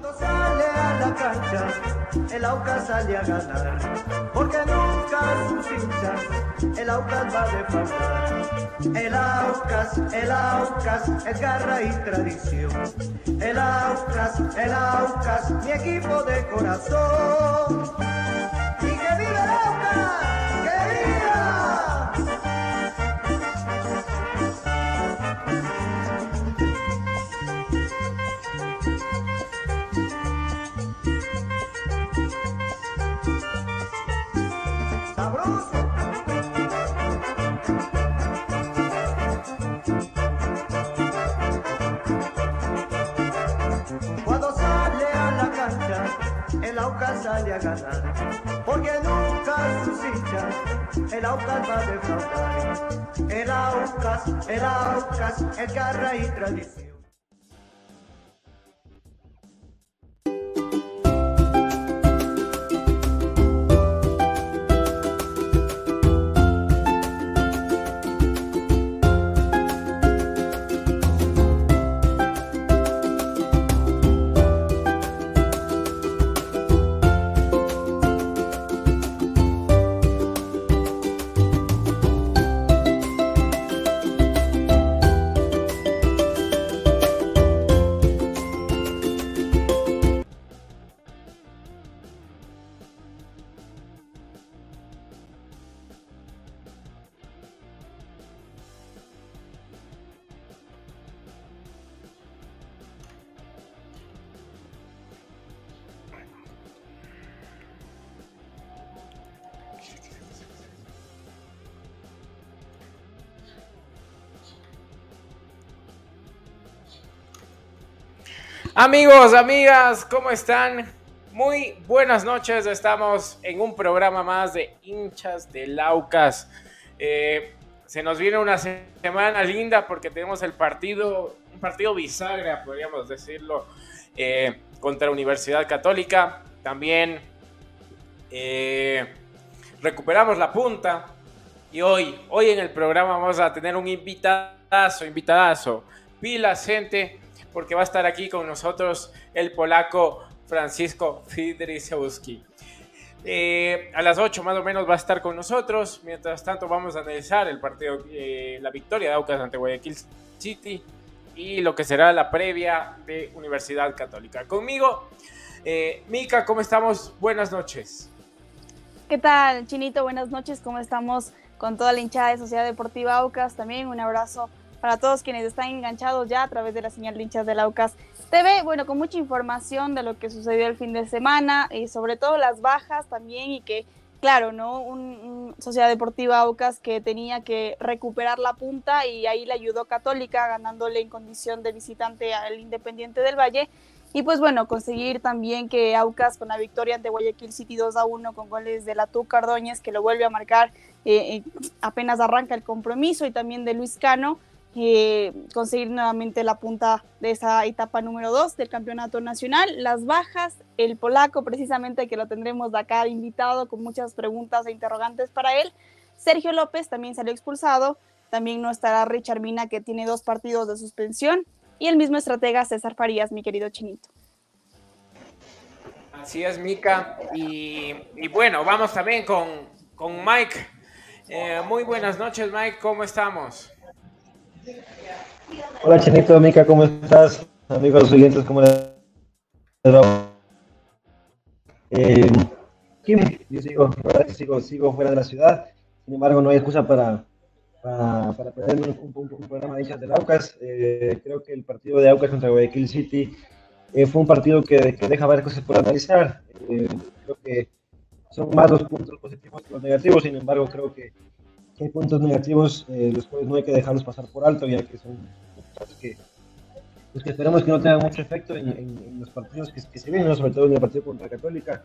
Cuando sale a la cancha, el Aucas sale a ganar, porque nunca sus hinchas, el Aucas va a defraudar. El Aucas, el Aucas, es garra y tradición. El Aucas, el Aucas, mi equipo de corazón. ¡Y que viva el Aucas! ¡Que viva! El Aucas va a defraudar. El Aucas, el Aucas, es garra y tradición. Amigos, amigas, ¿cómo están? Muy buenas noches, estamos en un programa más de hinchas de Laucas. Eh, se nos viene una se- semana linda porque tenemos el partido, un partido bisagra, podríamos decirlo, eh, contra Universidad Católica. También eh, recuperamos la punta y hoy, hoy en el programa vamos a tener un invitadazo, invitadazo pilas, gente, porque va a estar aquí con nosotros el polaco Francisco Fidrisewski. Eh, a las 8 más o menos va a estar con nosotros. Mientras tanto vamos a analizar el partido, eh, la victoria de Aucas ante Guayaquil City y lo que será la previa de Universidad Católica. Conmigo, eh, Mica, ¿cómo estamos? Buenas noches. ¿Qué tal, Chinito? Buenas noches, ¿cómo estamos con toda la hinchada de Sociedad Deportiva Aucas? También un abrazo para todos quienes están enganchados ya a través de la señal de hinchas del Aucas TV. Bueno, con mucha información de lo que sucedió el fin de semana y sobre todo las bajas también y que, claro, ¿no? Un, Sociedad Deportiva Aucas que tenía que recuperar la punta y ahí le ayudó Católica ganándole en condición de visitante al Independiente del Valle. Y pues bueno, conseguir también que Aucas con la victoria ante Guayaquil City 2 a 1 con goles de la Tuca Cardóñez que lo vuelve a marcar eh, eh, apenas arranca el compromiso y también de Luis Cano eh, conseguir nuevamente la punta de esa etapa número 2 del campeonato nacional. Las bajas, el polaco precisamente que lo tendremos de acá invitado con muchas preguntas e interrogantes para él. Sergio López también salió expulsado. También no estará Richard Mina que tiene dos partidos de suspensión. Y el mismo estratega César Farías, mi querido chinito. Así es, Mica. Y, bueno, vamos también con, con Mike. Eh, muy buenas noches, Mike. ¿Cómo estamos? Hola Chinito, Mica, ¿cómo estás? Amigos oyentes, ¿cómo les va? Eh, yo sigo, sigo, sigo fuera de la ciudad, sin embargo no hay excusa para, para, para perder un, un, programa de hinchas de Aucas. Eh, creo que el partido de Aucas contra Guayaquil City eh, fue un partido que, que, deja varias cosas por analizar. Eh, creo que son más los puntos positivos que los negativos, sin embargo creo que hay puntos negativos, eh, los cuales no hay que dejarlos pasar por alto, ya que son cosas que, pues que esperamos que no tengan mucho efecto en, los partidos que, se vienen, sobre todo en el partido contra Católica.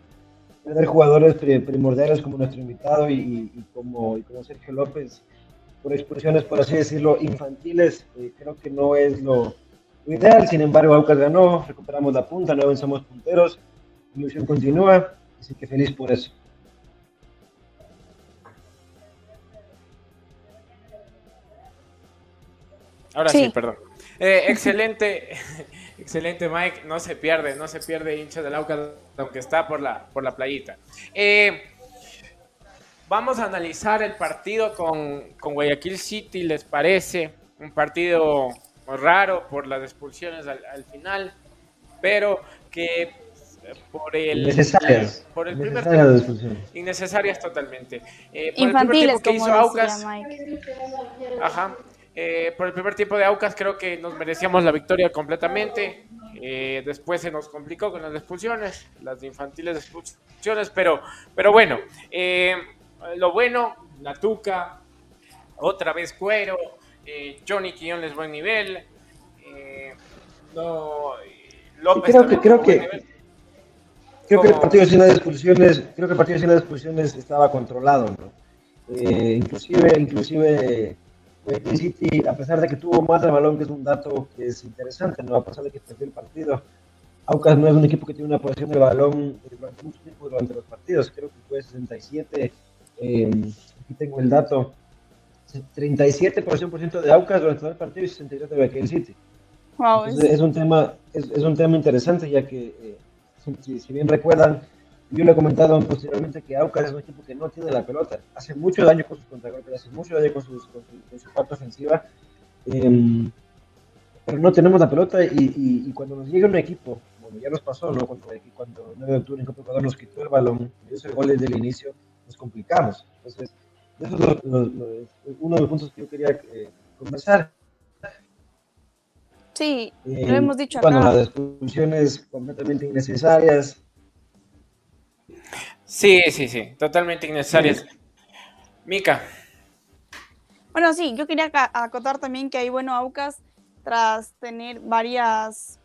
Tener jugadores primordiales como nuestro invitado y, como, como Sergio López, por expresiones, por así decirlo, infantiles, eh, creo que no es lo, ideal. Sin embargo, Aucas ganó, recuperamos la punta, no somos punteros, la ilusión continúa, así que feliz por eso. Ahora sí, perdón. Eh, excelente, excelente Mike, no se pierde, no se pierde hincha del Aucas, aunque está por la, por la playita. Eh, vamos a analizar el partido con, con, Guayaquil City, ¿les parece? Un partido raro por las expulsiones al, final, pero que por el, innecesarias, por el primer tiempo, innecesarias totalmente. Eh, por Infantiles, el primer tiempo que hizo Aucas, ajá, eh, por el primer tiempo de Aucas creo que nos merecíamos la victoria completamente. Eh, después se nos complicó con las expulsiones, las infantiles expulsiones, pero, pero bueno, eh, lo bueno, la Tuca, otra vez Cuero, Johnny Quiñones buen nivel, no, López creo que, creo que, creo que el partido sin las expulsiones, creo que el partido sin las expulsiones estaba controlado, ¿no? inclusive, inclusive City, a pesar de que tuvo más de balón, que es un dato que es interesante, ¿no? a pesar de que perdió el partido, Aucas no es un equipo que tiene una posición de balón durante mucho tiempo durante los partidos, creo que fue 67, eh, aquí tengo el dato, 37% de Aucas durante todo el partido y 67% de Guayaquil City. es... un tema, es, es, un tema interesante ya que, eh, si, si bien recuerdan, yo le he comentado posteriormente que Aucas es un equipo que no tiene la pelota. Hace mucho daño con sus contragolpes, hace mucho daño con, sus, su parte ofensiva. Em, pero no tenemos la pelota y, cuando nos llega un equipo, bueno, ya nos pasó, ¿no? Cuando, cuando 9 de octubre en Copa Ecuador nos quitó el balón, y ese gol desde el inicio, nos complicamos. Entonces, eso es uno de los puntos que yo quería eh, conversar. Sí, lo eh, hemos dicho acá. Cuando las expulsiones completamente innecesarias, Sí, sí, sí, totalmente innecesarias. Mica. Bueno, sí, yo quería acotar también que hay, bueno, Aucas, tras tener varias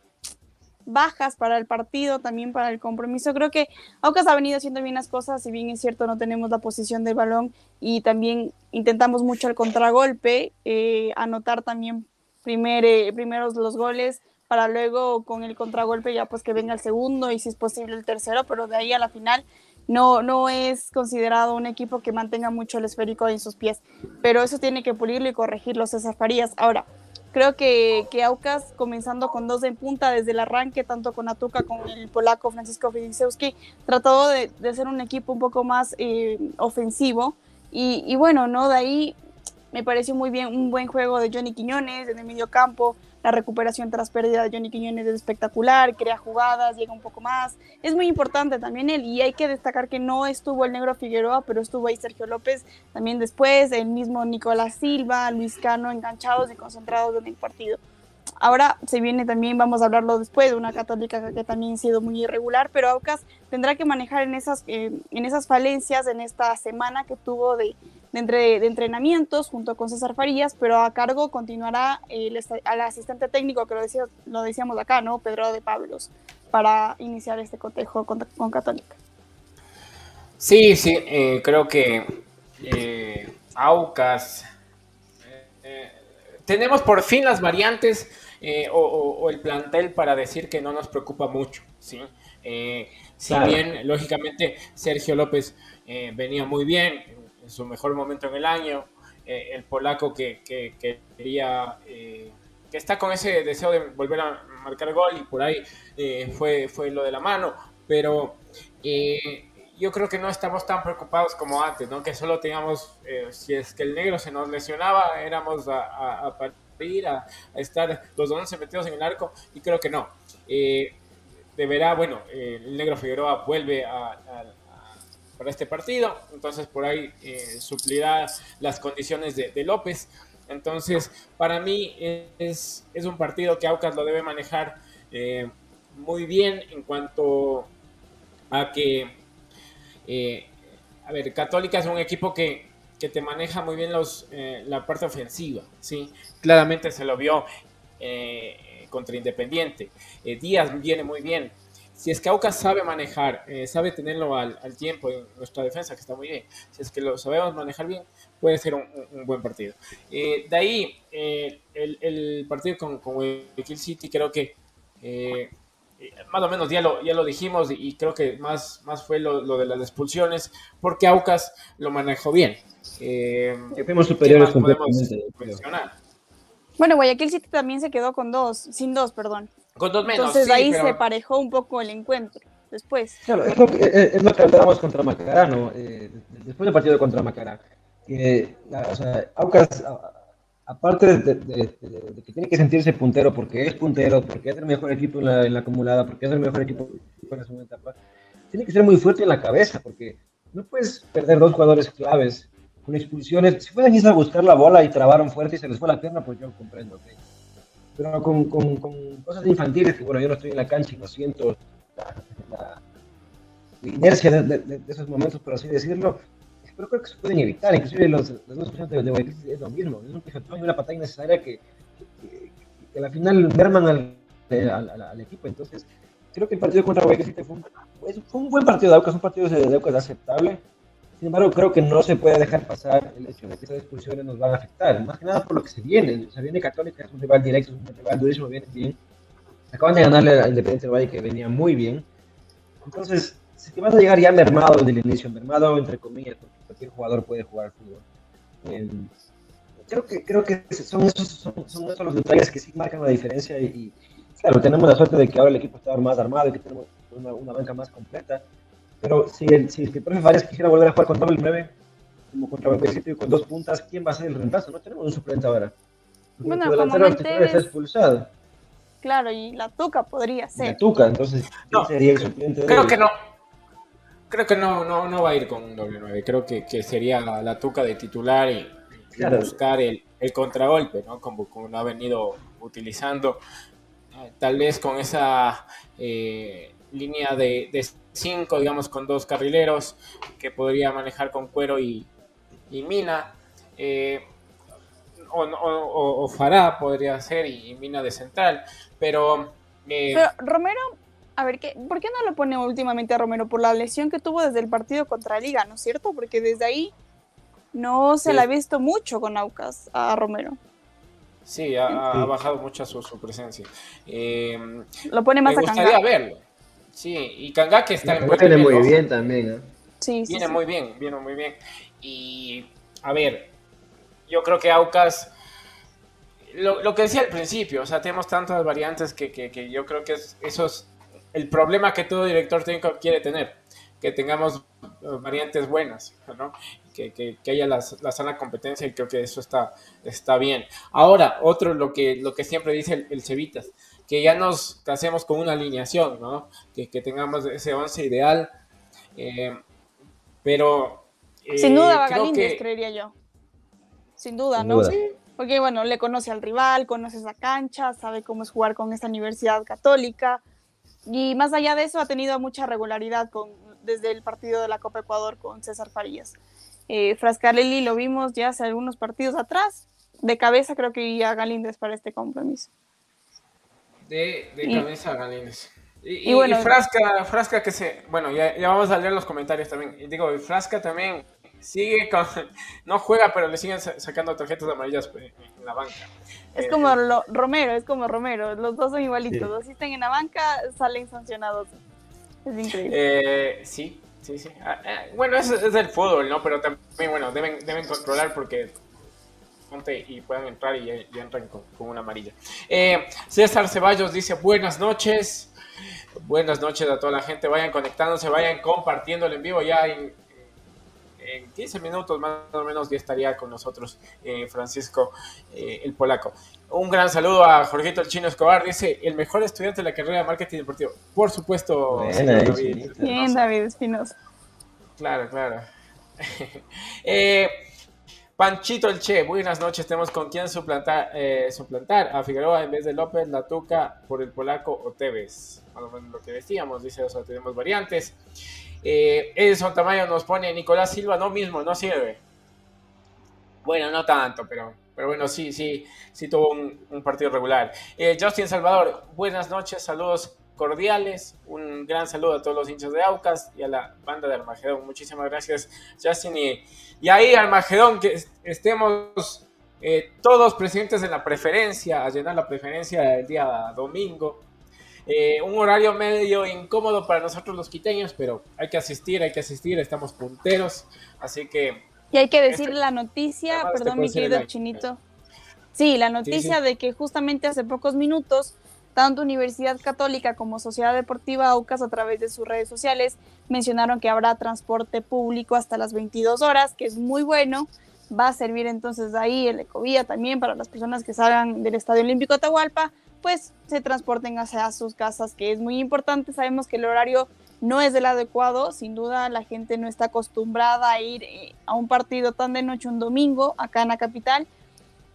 bajas para el partido, también para el compromiso, creo que Aucas ha venido haciendo bien las cosas, si bien es cierto no tenemos la posición del balón y también intentamos mucho el contragolpe, eh, anotar también primer, eh, primeros los goles para luego con el contragolpe ya pues que venga el segundo y si es posible el tercero, pero de ahí a la final no, no es considerado un equipo que mantenga mucho el esférico en sus pies, pero eso tiene que pulirlo y corregirlo César Farías. Ahora, Creo que, que Aucas, comenzando con dos en punta desde el arranque, tanto con Atuca como el polaco Francisco Filiszewski, trató de, de, ser un equipo un poco más eh, ofensivo. Y, y, bueno, ¿no? De ahí me pareció muy bien un buen juego de Johnny Quiñones en el medio campo. La recuperación tras pérdida de Johnny Quiñones es espectacular, crea jugadas, llega un poco más. Es muy importante también él y hay que destacar que no estuvo el negro Figueroa, pero estuvo ahí Sergio López también después, el mismo Nicolás Silva, Luis Cano enganchados y concentrados en el partido. Ahora se viene también, vamos a hablarlo después, de una católica que también ha sido muy irregular, pero Aucas tendrá que manejar en esas, eh, en esas falencias en esta semana que tuvo de, entre, de, entrenamientos junto con César Farías, pero a cargo continuará el, el asistente técnico que lo, decía, lo decíamos acá, ¿no? Pedro de Pablos, para iniciar este cotejo con, con Católica. Sí, sí, eh, creo que eh, Aucas. Eh, tenemos por fin las variantes o, o, o, el plantel para decir que no nos preocupa mucho, ¿sí? si claro. bien, lógicamente, Sergio López venía muy bien, en su mejor momento en el año, eh, el polaco que, que, que quería, eh, que está con ese deseo de volver a marcar gol y por ahí eh, fue, fue lo de la mano, pero yo creo que no estamos tan preocupados como antes, ¿no? que solo teníamos, si es que el negro se nos lesionaba, éramos a, a, a partir, a, estar los 11 metidos en el arco, y creo que no. deberá, bueno, el negro Figueroa vuelve a, para este partido, entonces por ahí eh, suplirá las condiciones de, de, López. Entonces, para mí es, es, un partido que Aucas lo debe manejar eh, muy bien en cuanto a que, eh, a ver, Católica es un equipo que, que te maneja muy bien los, eh, la parte ofensiva, ¿sí? Claramente se lo vio eh, contra Independiente. Díaz viene muy bien, si es que Aucas sabe manejar, eh, sabe tenerlo al, al, tiempo en nuestra defensa, que está muy bien, si es que lo sabemos manejar bien, puede ser un, buen partido. Eh, de ahí, eh, el, el, partido con, con City, creo que eh, más o menos ya lo, ya lo dijimos y, creo que más, más fue lo, lo, de las expulsiones, porque Aucas lo manejó bien. Eh, fuimos superiores completamente. Bueno, Guayaquil City también se quedó con dos, sin dos, perdón. Con dos menos. Entonces sí, ahí pero... se parejó un poco el encuentro después. Claro, es lo que, es lo que hablábamos contra Macará, ¿no? Eh, después del partido contra Macará. Que, o sea, Aucas, aparte de, de, de, de, que tiene que sentirse puntero porque es puntero, porque es el mejor equipo en la, en la acumulada, porque es el mejor equipo en la segunda etapa, tiene que ser muy fuerte en la cabeza porque no puedes perder dos jugadores claves con expulsiones. Si fueran a buscar la bola y trabaron fuerte y se les fue la pierna, pues yo comprendo. ¿okay? pero con, con, con, cosas infantiles que, bueno, yo no estoy en la cancha y no siento la, la inercia de, de, de, esos momentos, por así decirlo, pero creo que se pueden evitar, inclusive los, dos opciones de Guayaquil es lo mismo, es un pijetón y una patada innecesaria que, que, que, a la final merman al, al, al, al, equipo, entonces creo que el partido contra Guayaquil fue un, fue un buen partido de Aucas, un partido de Aucas aceptable, sin embargo, creo que no se puede dejar pasar el hecho de que esas expulsiones nos van a afectar, más que nada por lo que se viene. O sea, viene Católica, es un rival directo, es un rival durísimo, viene bien. Acaban de ganarle a Independiente del Valle, que venía muy bien. Entonces, si te vas a llegar ya mermado desde el inicio, mermado entre comillas, porque cualquier jugador puede jugar al fútbol. Eh, creo que, creo que son, esos, son, son esos los detalles que sí marcan la diferencia. Y, y, claro, tenemos la suerte de que ahora el equipo está más armado y que tenemos una, una banca más completa pero si el, si el profe quisiera volver a jugar con doble 9, como contra City con dos puntas, ¿quién va a ser el reemplazo? No tenemos un suplente ahora. Bueno, el delantero titular está expulsado. Claro, y la Tuca podría ser. La Tuca, entonces, ¿quién no, sería el suplente? Creo que no. Creo que no, no, no va a ir con un doble 9. Creo que, que sería la, la, Tuca de titular y, y claro. buscar el, el, contragolpe, ¿no? Como, como lo ha venido utilizando. Tal vez con esa eh, línea de, de cinco, digamos, con dos carrileros que podría manejar con Cuero y, y Mina. Eh, o, o, o, Fará podría ser y, y, Mina de central. Pero, eh, pero Romero, a ver, ¿qué, ¿por qué no lo pone últimamente a Romero? Por la lesión que tuvo desde el partido contra Liga, ¿no es cierto? Porque desde ahí no se sí. le ha visto mucho con Aucas a Romero. Sí, ha, ha bajado mucho su, su presencia. Eh, lo pone más me a gustaría Kanga. verlo. Sí, y Kanga que está en buen Viene muy bien también, ¿eh? Sí, sí, Viene sí. muy bien, viene muy bien. Y, a ver, yo creo que Aucas lo, que decía al principio, o sea, tenemos tantas variantes que, que, yo creo que es, eso es el problema que todo director técnico quiere tener, que tengamos variantes buenas, ¿no? que, que, que, haya la, la, sana competencia y creo que eso está, está bien. Ahora, otro, lo que, lo que siempre dice el, el Cevitas, que ya nos casemos con una alineación, ¿no? que, tengamos ese once ideal, eh, pero... Eh, Sin duda va Galíndez, creería yo. Sin duda, ¿no? Sí. Porque, bueno, le conoce al rival, conoce esa cancha, sabe cómo es jugar con esta universidad católica. Y más allá de eso, ha tenido mucha regularidad con, desde el partido de la Copa Ecuador con César Farías. Eh, Frascarelli lo vimos ya hace algunos partidos atrás. De cabeza creo que iría Galíndez para este compromiso. De, de cabeza Galíndez. Y, bueno, Frasca, Frasca que se... Bueno, ya, ya, vamos a leer los comentarios también. Y digo, Frasca también sigue con... No juega, pero le siguen sacando tarjetas amarillas pues, en la banca. Es como Romero, es como Romero. Los dos son igualitos. Los si están en la banca, salen sancionados. Es increíble. Eh, sí, Sí, sí. Ah, eh, bueno, es, es el fútbol, ¿no? Pero también, bueno, deben, deben controlar porque y puedan entrar y, entran con, una amarilla. Eh, César Ceballos dice buenas noches. Buenas noches a toda la gente. Vayan conectándose, vayan compartiendo el en vivo. Ya en, en 15 minutos más o menos ya estaría con nosotros eh, Francisco el polaco. Un gran saludo a Jorgito el Chino Escobar. Dice, el mejor estudiante de la carrera de marketing deportivo. Por supuesto, David. Bien, David Espinosa. Claro, claro. Eh, Panchito el Che, buenas noches. Tenemos con quién suplantar, eh, suplantar a Figueroa en vez de López, La Tuca por el polaco o Tevez. lo que decíamos, dice, o sea, tenemos variantes. Eh, Edson Tamayo nos pone Nicolás Silva, no mismo, no sirve. Bueno, no tanto, pero pero bueno, sí, sí, sí tuvo un, partido regular. Eh, Justin Salvador, buenas noches, saludos cordiales, un gran saludo a todos los hinchas de Aucas y a la banda de Armagedón. Muchísimas gracias, Justin. Y, ahí, Armagedón, que estemos eh, todos presentes en la preferencia, a llenar la preferencia el día domingo. Eh, un horario medio incómodo para nosotros los quiteños, pero hay que asistir, hay que asistir, estamos punteros, así que y hay que decir la noticia, perdón mi querido Chinito. Sí, la noticia de que justamente hace pocos minutos, tanto Universidad Católica como Sociedad Deportiva Aucas a través de sus redes sociales mencionaron que habrá transporte público hasta las 22 horas, que es muy bueno. Va a servir entonces ahí el Ecovía también para las personas que salgan del Estadio Olímpico Atahualpa, pues se transporten hacia sus casas, que es muy importante. Sabemos que el horario no es el adecuado, sin duda la gente no está acostumbrada a ir eh, a un partido tan de noche un domingo acá en la capital.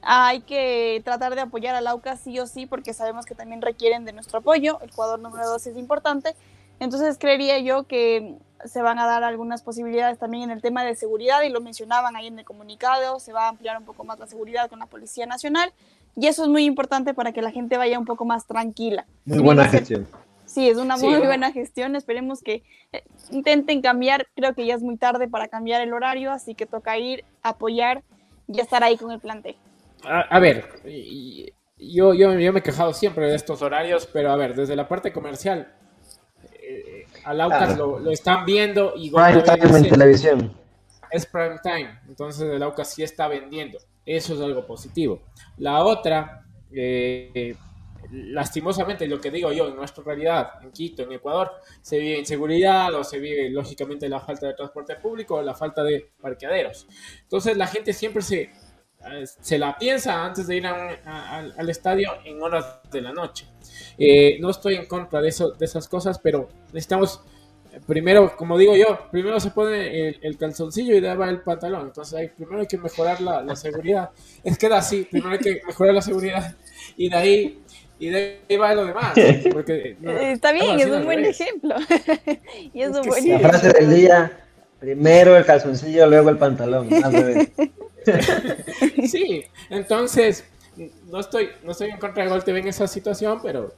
Hay que tratar de apoyar al AUCA sí o sí porque sabemos que también requieren de nuestro apoyo. El jugador número 2 es importante. Entonces creería yo que se van a dar algunas posibilidades también en el tema de seguridad y lo mencionaban ahí en el comunicado, se va a ampliar un poco más la seguridad con la Policía Nacional y eso es muy importante para que la gente vaya un poco más tranquila. Muy buena gestión. Sí, es una muy buena gestión. Esperemos que eh, intenten cambiar. Creo que ya es muy tarde para cambiar el horario, así que toca ir, apoyar y estar ahí con el plantel. A, ver, yo, yo, yo, me he quejado siempre de estos horarios, pero a ver, desde la parte comercial, eh, al Aucas lo, están viendo y prime time en televisión. Es prime time, entonces el Aucas sí está vendiendo. Eso es algo positivo. La otra, eh, lastimosamente lo que digo yo, en nuestra realidad, en Quito, en Ecuador, se vive inseguridad o se vive lógicamente la falta de transporte público o la falta de parqueaderos. Entonces la gente siempre se, eh, se la piensa antes de ir al estadio en horas de la noche. Eh, no estoy en contra de, eso, de esas cosas, pero necesitamos primero, como digo yo, primero se pone el, calzoncillo y de va el pantalón. Entonces, hay, primero hay que mejorar la, la, seguridad. Es que da así, primero hay que mejorar la seguridad y de ahí y de ahí va lo demás. Porque, Está bien, es un buen ejemplo. y es, un buen La frase del día, primero el calzoncillo, luego el pantalón. sí, entonces, no estoy, no estoy en contra de Gol TV en esa situación, pero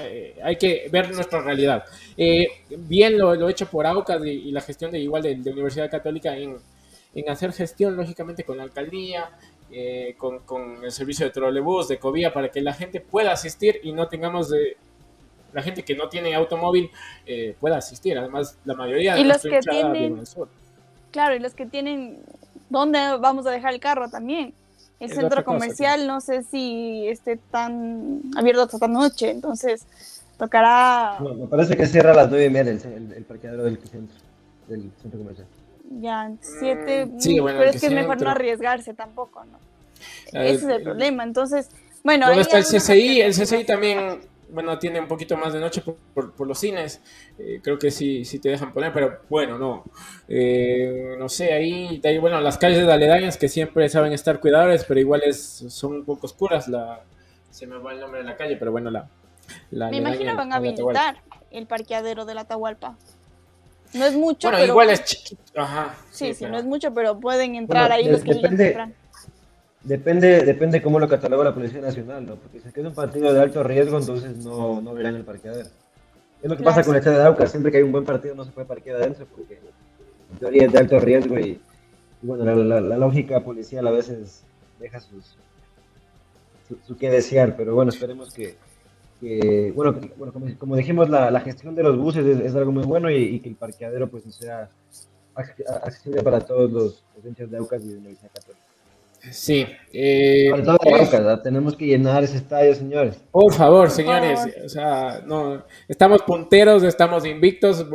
eh, hay que ver nuestra realidad. Eh, bien lo, lo, hecho por AUCAS y, la gestión de igual de, de Universidad Católica en, en hacer gestión, lógicamente, con la alcaldía, eh, con, el servicio de trolebús, de covía, para que la gente pueda asistir y no tengamos de, la gente que no tiene automóvil eh, pueda asistir. Además, la mayoría de los que tienen, Claro, y los que tienen, ¿dónde vamos a dejar el carro también? El centro cosa, comercial no sé si esté tan abierto hasta esta noche, entonces tocará No, me parece que cierra a las 9 y media el, el, el parqueadero del centro, del centro comercial. ya siete, Mm, sí, bueno, pero es que es mejor no arriesgarse tampoco, ¿no? Ese es el problema, entonces, bueno. ¿Dónde está el CCI? El. CCI también, bueno, tiene un poquito más de noche por, por- por los cines. Eh, creo que sí, sí te dejan poner, pero bueno, no. Eh, no sé, ahí, bueno, las calles de aledañas que siempre saben estar cuidables, pero igual es, son un poco oscuras. La, se me va el nombre de la calle, pero bueno, la. la Me imagino van a habilitar el parqueadero de la Atahualpa. No es mucho, Bueno, pero igual es chiquito. Ajá. sí, sí, pero- no es mucho, pero pueden entrar Bueno, ahí los que depende- temprano. Depende, depende cómo lo cataloga la Policía Nacional, ¿no? Porque si es que es un partido de alto riesgo, entonces no, no verán el parqueadero. Es lo que Claro. pasa con el estadio de Aucas, siempre que hay un buen partido no se puede parquear adentro porque en teoría es de alto riesgo y, y bueno, la, la- la lógica policial a veces deja sus, su, su que desear, pero bueno, esperemos que, que- bueno, que- bueno, como, como dijimos, la, la gestión de los buses es, es algo muy bueno y, y que el parqueadero pues sea ac- accesible para todos los, los de Aucas y de Universidad Católica. Sí. eh, Aucas, ¿verdad? tenemos que llenar ese estadio, señores. Por favor, señores, favor. o sea, no, estamos punteros, estamos invictos,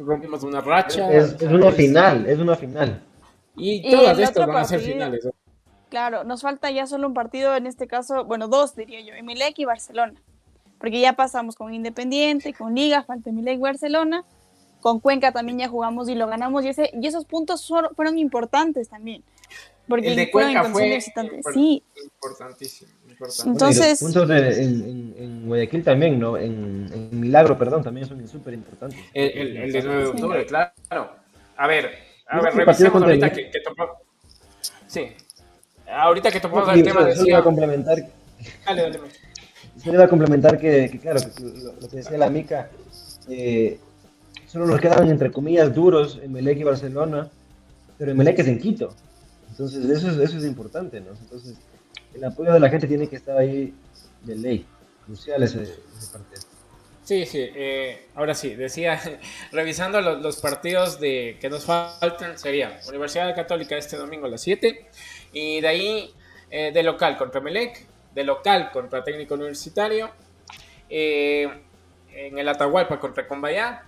rompimos una racha. Es, es una final, es una final. Y Y todas estas van a ser finales. Claro, nos falta ya solo un partido, en este caso, bueno, dos diría yo, Emelec y Barcelona. Porque ya pasamos con Independiente, con Liga, falta Emelec y Barcelona. Con Cuenca también ya jugamos y lo ganamos. Y, ese, y esos puntos fueron importantes también. Porque El de Cuenca en fue condición de visitante. impor- Sí, importantísimo. importante. Entonces- Bueno, y los puntos de- en, en- en Guayaquil también, ¿no? En, en Milagro, perdón, también son súper importantes. El, el- el de 9 de Sí. octubre, claro. A ver, a Yo ver, revisemos ahorita que, que topamos. Sí. Ahorita que topamos el tema, solo- solo iba decía. a complementar, Dale, dale. Solo iba a complementar que, que, claro, que lo, lo que decía la Mica, eh, solo nos quedaban entre comillas duros Emelec y Barcelona, pero Emelec es en Quito. Entonces, eso es, eso es importante, ¿no? Entonces, el apoyo de la gente tiene que estar ahí de ley. Crucial ese, partido. Sí, sí. eh, ahora sí, decía, revisando los, partidos de que nos faltan, sería Universidad Católica este domingo a las 7 y de ahí eh, de local contra Melec, de local contra Técnico Universitario, eh, en el Atahualpa contra Combayá,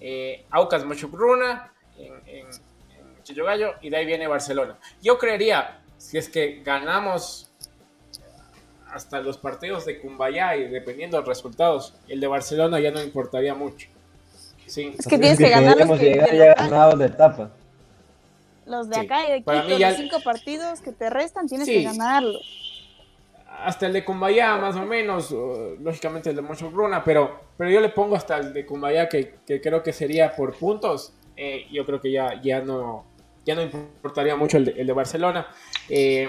eh, Aucas Mochucruna, en, en, en Chillogallo y de ahí viene Barcelona. Yo creería, si es que ganamos hasta los partidos de Cumbayá y dependiendo de los resultados, el de Barcelona ya no importaría mucho. Sí. es que tienes que ganar los, que, llegar ya ganados de etapa. los de Sí. acá y de Para Quito, mí ya- los cinco partidos que te restan, tienes Sí. que ganarlos. Hasta el de Cumbayá, más o menos, lógicamente el de Mocho Bruna, pero, pero yo le pongo hasta el de Cumbayá, que, que creo que sería por puntos. eh, yo creo que ya, ya, no, ya no importaría mucho el de, el de Barcelona. Eh,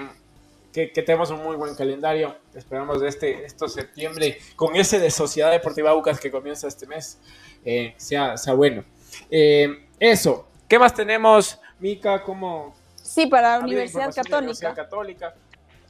que, que tenemos un muy buen calendario. Esperamos de este, esto septiembre, con ese de Sociedad Deportiva Aucas que comienza este mes, eh, sea, sea bueno. Eh, eso. ¿Qué más tenemos, Mica? ¿Cómo? Sí, para la Universidad Católica. Universidad Católica.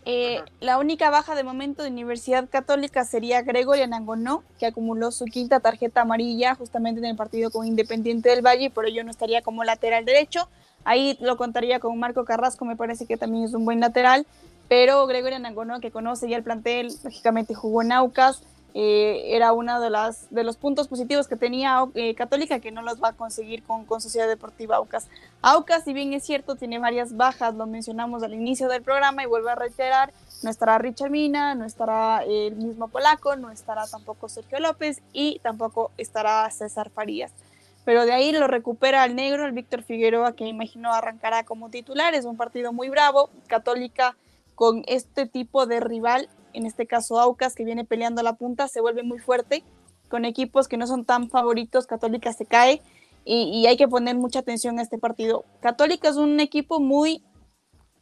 Eh, la única baja de momento de Universidad Católica sería Gregory Anangonó, que acumuló su quinta tarjeta amarilla justamente en el partido con Independiente del Valle y por ello no estaría como lateral derecho. Ahí lo contaría con Marco Carrasco, me parece que también es un buen lateral, pero Gregory Anangonó, que conoce ya el plantel, lógicamente jugó en Aucas, eh, era uno de, las, de los puntos positivos que tenía eh, Católica, que no los va a conseguir con, con Sociedad Deportiva Aucas. Aucas, si bien es cierto, tiene varias bajas, lo mencionamos al inicio del programa y vuelvo a reiterar, no estará Richard Mina, no estará el mismo Polaco, no estará tampoco Sergio López y tampoco estará César Farías. Pero de ahí lo recupera el negro, el Víctor Figueroa, que imagino arrancará como titular. Es un partido muy bravo. Católica con este tipo de rival, en este caso Aucas, que viene peleando la punta, se vuelve muy fuerte. Con equipos que no son tan favoritos, Católica se cae y, y hay que poner mucha atención a este partido. Católica es un equipo muy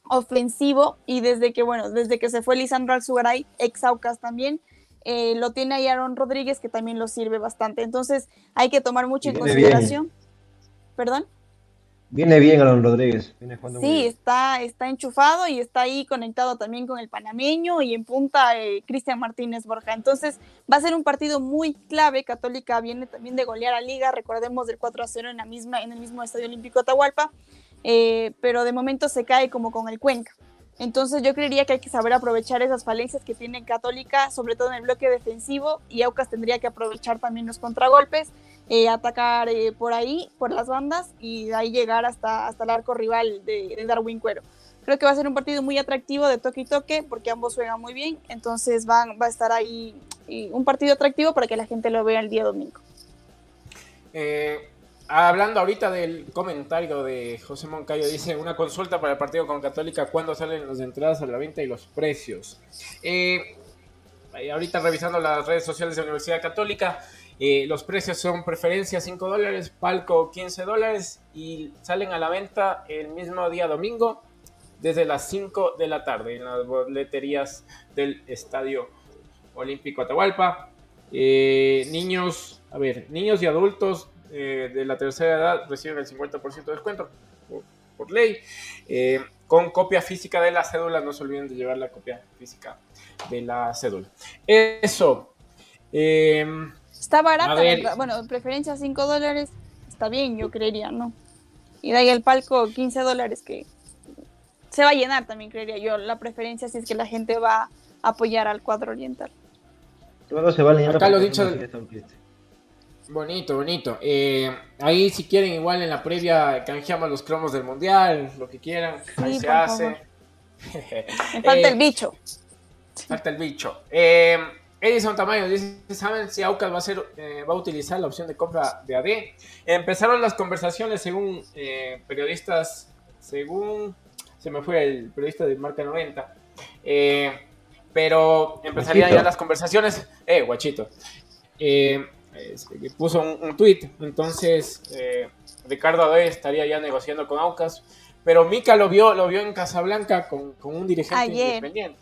ofensivo y desde que, bueno, desde que se fue Lisandro Alzugaray, ex Aucas también, eh, lo tiene ahí Aaron Rodríguez, que también lo sirve bastante. Entonces hay que tomar mucho en consideración. ¿Perdón? Viene bien Alon Rodríguez. Viene jugando muy Sí, bien. está, está enchufado y está ahí conectado también con el panameño y en punta eh, Cristian Martínez Borja. Entonces va a ser un partido muy clave. Católica viene también de golear a Liga, recordemos del 4 a 0 en, la misma, en el mismo Estadio Olímpico Atahualpa, eh, pero de momento se cae como con el Cuenca. Entonces yo creería que hay que saber aprovechar esas falencias que tiene Católica, sobre todo en el bloque defensivo, y Aucas tendría que aprovechar también los contragolpes, eh, atacar eh, por ahí, por las bandas, y de ahí llegar hasta, hasta el arco rival de, Darwin Cuero. Creo que va a ser un partido muy atractivo de toque y toque, porque ambos juegan muy bien, entonces va a estar ahí un partido atractivo para que la gente lo vea el día domingo. Eh, Hablando ahorita del comentario de José Moncayo, dice una consulta para el partido con Católica, ¿cuándo salen las entradas a la venta y los precios? Eh, ahorita revisando las redes sociales de la Universidad Católica, eh, los precios son preferencia 5 dólares, palco 15 dólares y salen a la venta el mismo día domingo desde las 5 de la tarde en las boleterías del Estadio Olímpico Atahualpa. Eh, niños, a ver, niños y adultos eh, de la tercera edad reciben el 50% de descuento por, ley. Eh, con copia física de la cédula, no se olviden de llevar la copia física de la cédula. Eso. Eh, está barata, bueno, preferencia 5 dólares, está bien, yo creería, ¿no? Y de ahí el palco 15 dólares que se va a llenar también, creería yo, la preferencia si es que la gente va a apoyar al cuadro oriental. Todo se va a llenar. Acá lo dicho. Bonito, bonito. Eh, ahí si quieren igual en la previa canjeamos los cromos del mundial, lo que quieran, ahí se hace. Me falta el eh, bicho. Falta el bicho. Eh, Edison Tamayo dice, ¿saben si Aucas va a, ser, va a utilizar la opción de compra de AD? Empezaron las conversaciones según periodistas, según, se me fue el periodista de Marca 90, pero empezarían ya las conversaciones, eh, guachito, eh, este, puso un, tweet. Entonces, eh, Ricardo Ade estaría ya negociando con Aucas. Pero Mica lo vio, lo vio en Casablanca con, con un dirigente independiente.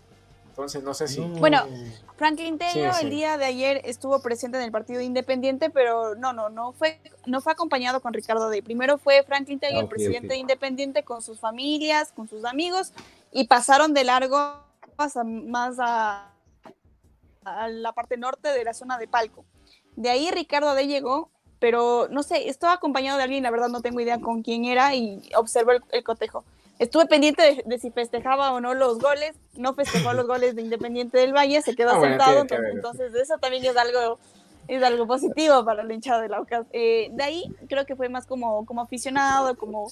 Entonces, no sé si. Bueno, Franklin Tello el día de ayer estuvo presente en el partido independiente, pero no, no, no fue, no fue acompañado con Ricardo Day. Primero fue Franklin Tello, ah, el presidente de Independiente, con sus familias, con sus amigos, y pasaron de largo más a, a la parte norte de la zona de Palco. De ahí Ricardo de llegó, pero no sé, estaba acompañado de alguien, la verdad no tengo idea con quién era y observo el, cotejo. Estuve pendiente de, si festejaba o no los goles, no festejó los goles de Independiente del Valle, se quedó ah, sentado, entonces, eso también es algo es algo positivo para el hincha del Aucas. Eh, de ahí creo que fue más como, como aficionado, como,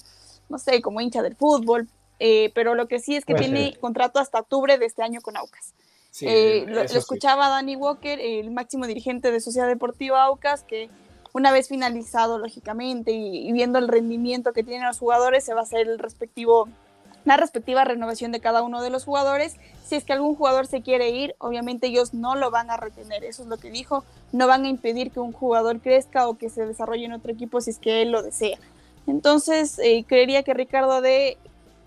no sé, como hincha del fútbol, eh, pero lo que sí es que tiene contrato hasta octubre de este año con Aucas. Eh, lo, escuchaba Danny Walker, el máximo dirigente de Sociedad Deportiva Aucas, que una vez finalizado, lógicamente, y, viendo el rendimiento que tienen los jugadores, se va a hacer el respectivo, la respectiva renovación de cada uno de los jugadores. Si es que algún jugador se quiere ir, obviamente ellos no lo van a retener, eso es lo que dijo, no van a impedir que un jugador crezca o que se desarrolle en otro equipo si es que él lo desea. Entonces, eh, creería que Ricardo de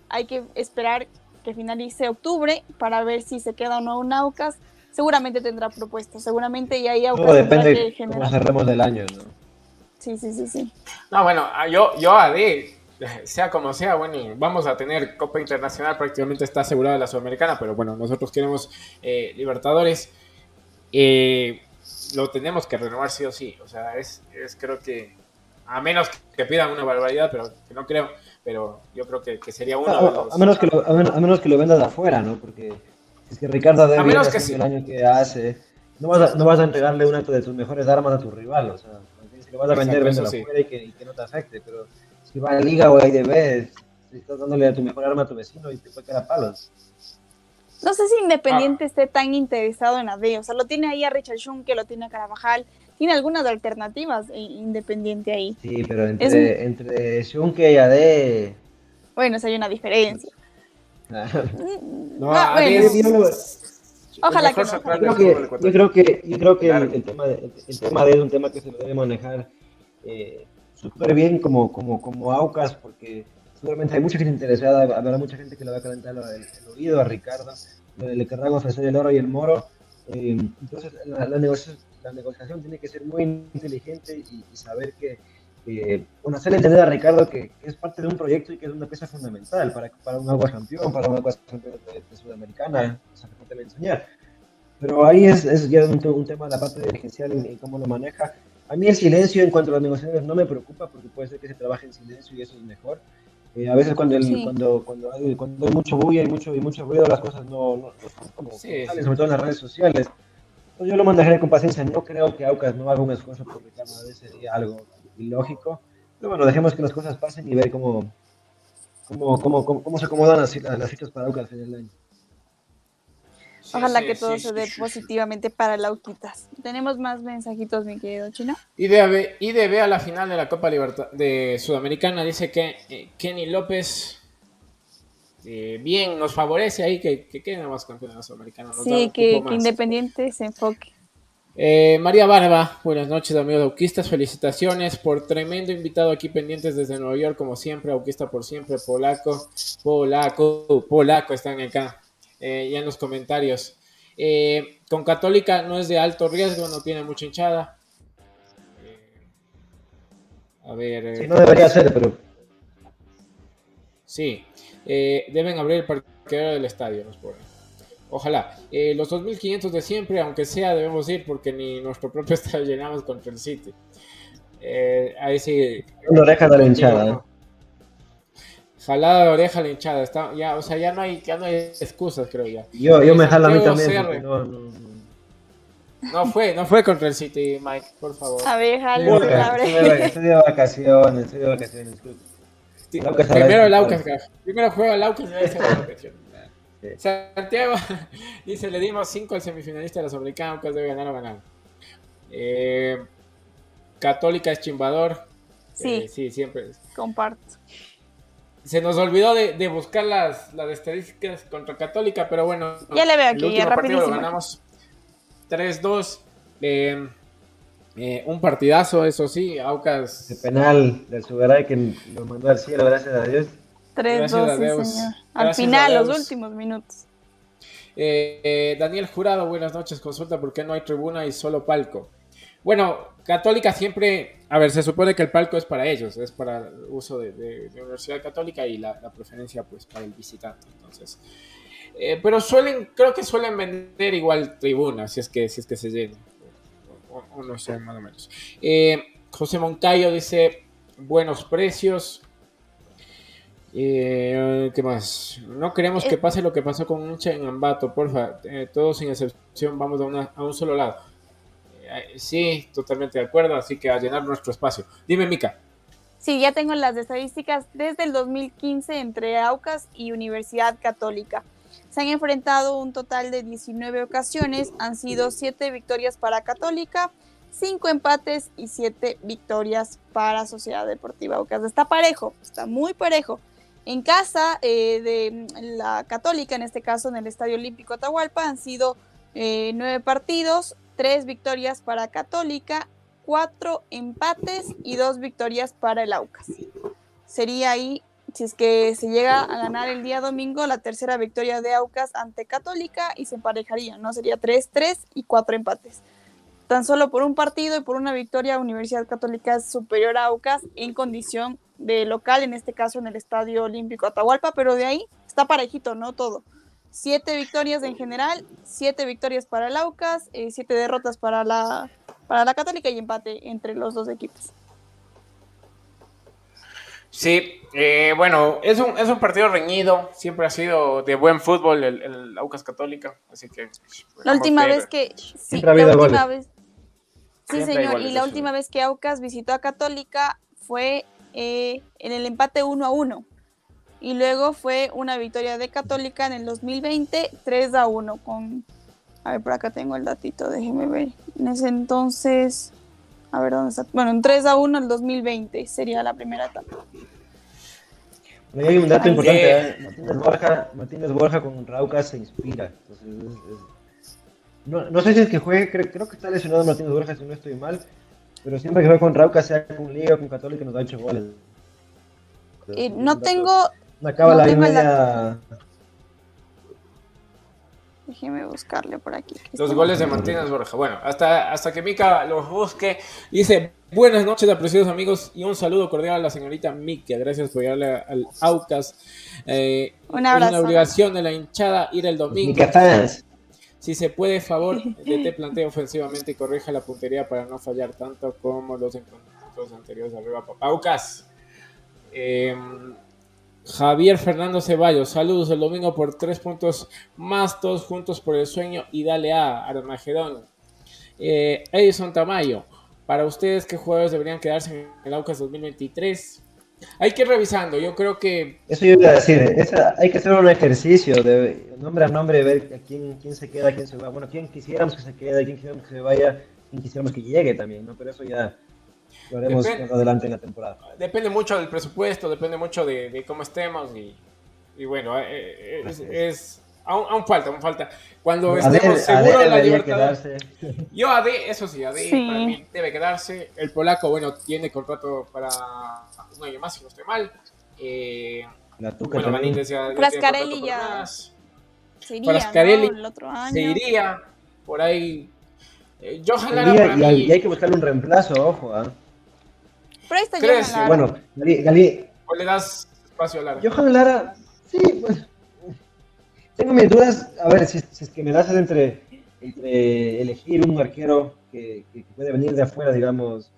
hay que esperar que finalice octubre para ver si se queda o no un Aucas. Seguramente tendrá propuestas, seguramente ya hay Aucas. Todo depende de cómo cerremos del año, ¿no? Sí, sí, sí, sí. No, bueno, ah, yo, yo a sea como sea, bueno, vamos a tener Copa Internacional, prácticamente está asegurada la Sudamericana, pero bueno, nosotros queremos eh, Libertadores. Eh, lo tenemos que renovar sí o sí. O sea, es, es creo que, a menos que pidan una barbaridad, pero que no creo, pero yo creo que, que sería uno a, a, menos que lo, a, menos, que lo vendas de afuera, ¿no? Porque es que Ricardo que el año que hace, no vas, a, no vas a entregarle una de tus mejores armas a tu rival, o sea, si lo vas a vender, véndelo afuera y que, y que, no te afecte, pero si va a la liga o a IDB, si estás dándole a tu mejor arma a tu vecino y te puede quedar a palos. No sé si Independiente ah. esté tan interesado en AD, o sea, lo tiene ahí a Richard Schunke, lo tiene a Carabajal, tiene algunas alternativas e Independiente ahí. Sí, pero entre, entre Schunke y AD... Bueno, o hay una diferencia. no, no Ojalá que no. Yo creo que, yo creo que, el, tema de, el tema de es un tema que se lo debe manejar eh, súper bien como, como, como Aucas, porque seguramente hay mucha gente interesada, habrá mucha gente que le va a calentar el, oído a Ricardo, le querrán ofrecer el oro y el moro. Eh, entonces, la, la, negociación, la, negociación, tiene que ser muy inteligente y, saber que, eh, bueno, hacerle entender a Ricardo que, es parte de un proyecto y que es una pieza fundamental para, para un agua campeón, para un agua campeón de, Sudamericana, esa te va a enseñar. Pero ahí es, es ya un, un, tema de la parte dirigencial y, y cómo lo maneja. A mí el silencio en cuanto a las negociaciones no me preocupa porque puede ser que se trabaje en silencio y eso es mejor Eh, a veces cuando, el, Sí. cuando, cuando, hay, cuando hay mucho bulla y mucho, y mucho ruido, las cosas no, no, no son como Sí, salen, sí. sobre todo en las redes sociales. Entonces yo lo manejaré con paciencia. No creo que Aucas no haga un esfuerzo por sería algo ilógico. Pero bueno, dejemos que las cosas pasen y ver cómo, cómo, cómo, cómo, cómo se acomodan las, las, las fichas para Aucas al final del año. Sí, Ojalá sí, que todo sí, se dé sí, sí. positivamente para Lauquitas. Tenemos más mensajitos, mi querido chino. IDB, IDB a la final de la Copa Libertad de Sudamericana dice que eh, Kenny López eh, bien nos favorece ahí que, que queden más campeones de Sudamericana. nos da Sí, que, que. Independiente se enfoque. Eh, María Barba, buenas noches amigos auquistas, felicitaciones por tremendo invitado aquí pendientes desde Nueva York, como siempre, auquista por siempre, polaco, polaco, polaco están acá, eh, ya en los comentarios. Eh, con Católica no es de alto riesgo, no tiene mucha hinchada. Eh, a ver, eh, Sí, no debería ser, pero Sí, eh, deben abrir el parqueadero del estadio, nos ponen. Ojalá. Eh, los 2.500 de siempre, aunque sea, debemos ir porque ni nuestro propio estadio llenamos contra el City. Eh, ahí sí. una oreja de la hinchada. ¿eh? Jalada de oreja a la hinchada. Está, ya, o sea, ya no hay, ya no hay excusas, creo ya. Yo, yo me jalo a mí también. No, no, no. No fue, no fue contra el City, Mike, por favor. A ver, Estoy estoy de estoy de vacaciones, estoy de vacaciones. Sí, el Primero el. Aucas. Primero juega el Aucas y luego se va a la. Sí. Santiago dice, le dimos 5 al semifinalista de la Sudamericana, Aucas debe ganar o ganar. Eh, Católica es chimbador. Sí. Eh, sí, siempre. Comparto. Se nos olvidó de, de buscar las, las estadísticas contra Católica, pero bueno. Ya le veo el aquí, último ya partido lo rapidísimo. ganamos 3-2. Eh, eh, un partidazo, eso sí. Aucas Ese penal del Sugaray que lo mandó al cielo, gracias a Dios. 3, Gracias 2, a sí, Dios. señor. Al Gracias final, los últimos minutos. Eh, eh, Daniel Jurado, buenas noches. Consulta por qué no hay tribuna y solo palco. Bueno, Católica siempre, a ver, se supone que el palco es para ellos, es para el uso de, de- de Universidad Católica y la, la preferencia pues para el visitante. Entonces, eh, pero suelen, creo que suelen vender igual tribuna, si es que, si es que se llena. O, no sé, más o menos. Eh, José Moncayo dice, buenos precios. Eh, ¿Qué más? No queremos que Eh. pase lo que pasó con Uncha en Ambato, porfa. Eh, todos sin excepción vamos a, una- a un solo lado. Eh, sí, totalmente de acuerdo, así que a llenar nuestro espacio. Dime, Mica. Sí, ya tengo las estadísticas desde el 2015 entre Aucas y Universidad Católica. Se han enfrentado un total de 19 ocasiones, han sido 7 victorias para Católica, 5 empates y 7 victorias para Sociedad Deportiva Aucas. Está parejo, está muy parejo. En casa eh, de la Católica, en este caso en el Estadio Olímpico Atahualpa, han sido eh, 9 partidos, 3 victorias para Católica, cuatro empates y dos victorias para el Aucas. Sería ahí, si es que se llega a ganar el día domingo, la tercera victoria de Aucas ante Católica y se emparejaría, ¿no? Sería 3-3 y cuatro empates. Tan solo por un partido y por una victoria, Universidad Católica es superior a Aucas en condición de local, en este caso en el Estadio Olímpico Atahualpa, pero de ahí está parejito, ¿no? Todo. Siete victorias en general, siete victorias para el Aucas, eh, siete derrotas para la, para la Católica y empate entre los dos equipos. Sí, eh, bueno, es un, es un partido reñido, siempre ha sido de buen fútbol el, el Aucas Católica, así que... pues, La última vez que sí, Siempre ha la habido última goles. vez Sí, Siempre hay señor, goles, y la última sí. vez que Aucas visitó a Católica fue eh, en el empate 1 a 1. Y luego fue una victoria de Católica en el 2020, 3 a 1 con A ver, por acá tengo el datito, déjeme ver. En ese entonces, a ver dónde está. Bueno, en 3 a 1 el 2020 sería la primera etapa. Y hay un dato Ay, importante. ¿eh? Martínez Borja, Martínez Borja con Raucas se inspira. Entonces, es- es- No, no sé si es que juegue, cre- creo, que está lesionado Martínez Borja, si no estoy mal, pero siempre que juega con Raucas, sea con Liga o con Católica, nos ha hecho goles. Es un no tengo, no ahí tengo el media... déjeme buscarle por aquí. Los goles de Martínez Borja. Bueno, hasta, hasta que Mica los busque. Dice, buenas noches, apreciados amigos, y un saludo cordial a la señorita Mica. Gracias por llegarle al Aucas. Eh, Un es abrazo. una obligación de la hinchada ir el domingo. Mica fans. Si se puede, favor, DT plantea ofensivamente y corrija la puntería para no fallar tanto como los encuentros anteriores arriba. Aucas. Eh, Javier Fernando Ceballos, saludos el domingo por tres puntos más, todos juntos por el sueño y dale a Armagedón. Eh, Edison Tamayo, para ustedes, ¿qué jugadores deberían quedarse en el Aucas 2023? Hay que ir revisando, yo creo que... Eso yo iba a decir, hay que hacer un ejercicio de nombre a nombre, ver a quién, quién se queda, quién se va. Bueno, quién quisiéramos que se quede, quién quisiéramos que se vaya, quién quisiéramos que llegue también, ¿no? Pero eso ya lo haremos depende, adelante en la temporada. Depende mucho del presupuesto, depende mucho de, cómo estemos y, bueno, eh, eh, es, es Aún, falta, aún falta. Cuando estemos seguros de la libertad. Yo AD, eso sí, AD para mí debe quedarse. El polaco, bueno, tiene contrato para un año más, si no estoy mal. Eh, la tuca bueno, también. ya, Frascarelli ya. Se iría, Frascarelli el otro año. se iría. Por ahí. Eh, Lara para y, y, hay que buscarle un reemplazo, ojo. ¿eh? Pero ahí está Johan Lara. Bueno, Gali, Gali... ¿O le das espacio a Lara? Johan Lara, sí, pues tengo mis dudas, a ver, si, es que me das entre, entre elegir un arquero que, puede venir de afuera, digamos,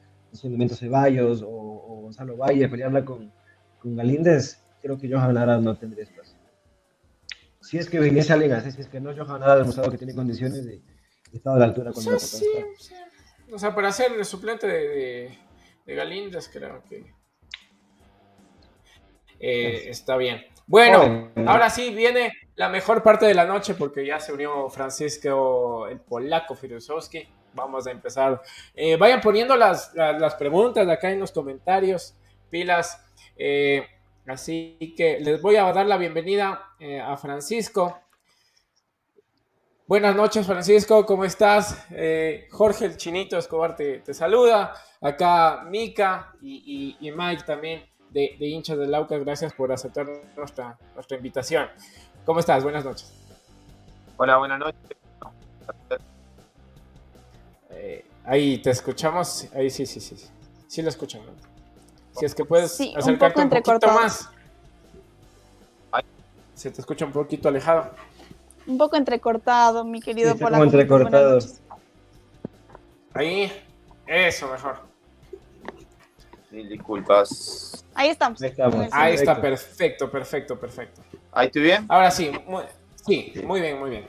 Mento Ceballos o, o, Gonzalo Valle, pelearla con, con Galíndez, creo que Johan Lara no tendría espacio. Si es que viniese alguien así, si es que no, Johan Lara ha demostrado que tiene condiciones de, estar a la altura cuando sí, sí, sí. O sea, para ser el suplente de, de, Galíndez, creo que eh, está bien. Bueno, ahora sí viene la mejor parte de la noche porque ya se unió Francisco, el polaco Firusowski. Vamos a empezar. Eh, vayan poniendo las, las, preguntas acá en los comentarios, pilas. Eh, así que les voy a dar la bienvenida a Francisco. Buenas noches, Francisco, ¿cómo estás? Jorge el Chinito Escobar te, saluda. Acá Mika y, y Mike también de, hinchas del Laucas, gracias por aceptar nuestra, nuestra invitación. ¿Cómo estás? Buenas noches. Hola, buenas noches. Eh, ahí te escuchamos. Ahí sí, sí, sí. Sí lo escuchamos. Si es que puedes acercarte un, poquito más. Se te escucha un poquito alejado. Un poco entrecortado, mi querido sí, entrecortado. Ahí, eso mejor. Mil disculpas. Ahí estamos. Ahí, está, perfecto, perfecto, perfecto. ¿Ahí estoy bien? Ahora sí, sí, muy bien, muy bien.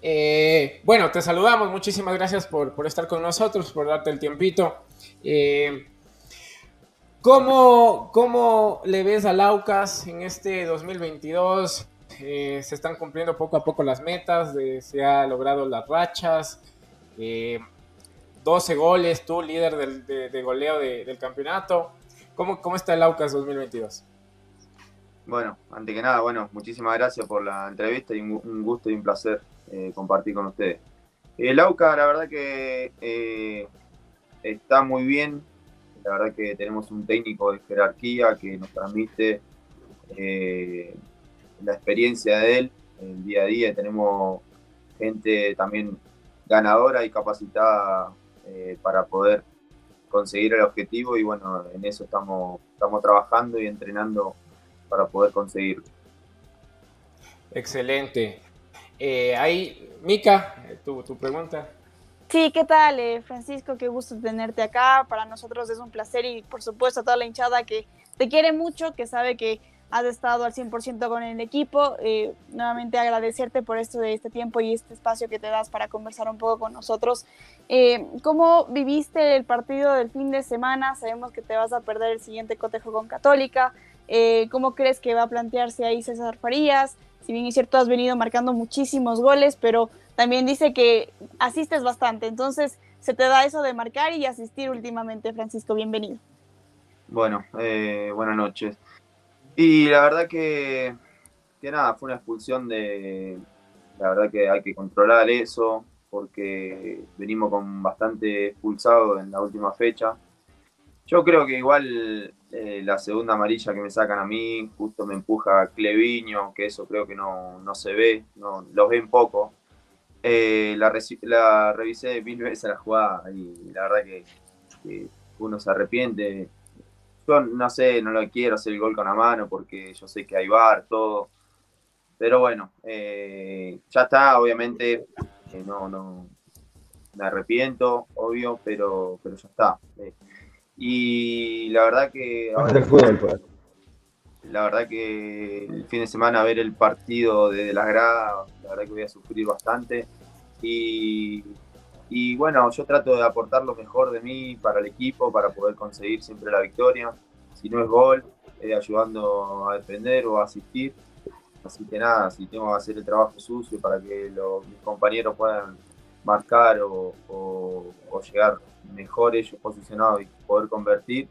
Eh, bueno, te saludamos, muchísimas gracias por, estar con nosotros, por darte el tiempito. Eh, ¿cómo, le ves a Laucas en este 2022? Eh, se están cumpliendo poco a poco las metas, se ha logrado las rachas. 12 goles, tú líder del, de, goleo del campeonato. ¿Cómo, ¿Cómo está el Aucas 2022? Bueno, ante que nada, bueno, muchísimas gracias por la entrevista y un, gusto y un placer eh, compartir con ustedes. El Aucas, la verdad que eh, está muy bien. La verdad que tenemos un técnico de jerarquía que nos transmite eh, la experiencia de él el día a día. Tenemos gente también ganadora y capacitada eh, para poder conseguir el objetivo y bueno, en eso estamos, estamos trabajando y entrenando para poder conseguirlo. Excelente. Eh, ahí, Mica, tu, tu, pregunta. Sí, ¿qué tal, eh, Francisco? Qué gusto tenerte acá. Para nosotros es un placer y por supuesto a toda la hinchada que te quiere mucho, que sabe que has estado al 100% con el equipo. Eh, nuevamente agradecerte por esto de este tiempo y este espacio que te das para conversar un poco con nosotros. Eh, ¿Cómo viviste el partido del fin de semana? Sabemos que te vas a perder el siguiente cotejo con Católica. Eh, ¿Cómo crees que va a plantearse ahí César Farías? Si bien es cierto, has venido marcando muchísimos goles, pero también dice que asistes bastante. Entonces, se te da eso de marcar y asistir últimamente, Francisco. Bienvenido. Bueno, buenas noches. Y la verdad que, que nada, fue una expulsión de. La verdad que hay que controlar eso, porque venimos con bastante expulsado en la última fecha. Yo creo que igual eh, la segunda amarilla que me sacan a mí, justo me empuja Cleviño, que eso creo que no, se ve, no, los ven poco. Eh, la, la, revisé mil veces la jugada y la verdad que uno se arrepiente yo no sé, no lo quiero hacer el gol con la mano porque yo sé que hay bar, todo. Pero bueno, eh, ya está, obviamente, eh, no, no, me arrepiento, obvio, pero, pero ya está. Eh. Y la verdad que... Ahora, fútbol, pues. la verdad que el fin de semana ver el partido desde las gradas, la verdad que voy a sufrir bastante. Y, y bueno, yo trato de aportar lo mejor de mí para el equipo, para poder conseguir siempre la victoria. Si no es gol, eh, ayudando a defender o a asistir. Así que nada, si tengo que hacer el trabajo sucio para que los, mis compañeros puedan marcar o, llegar mejor ellos posicionados y poder convertir,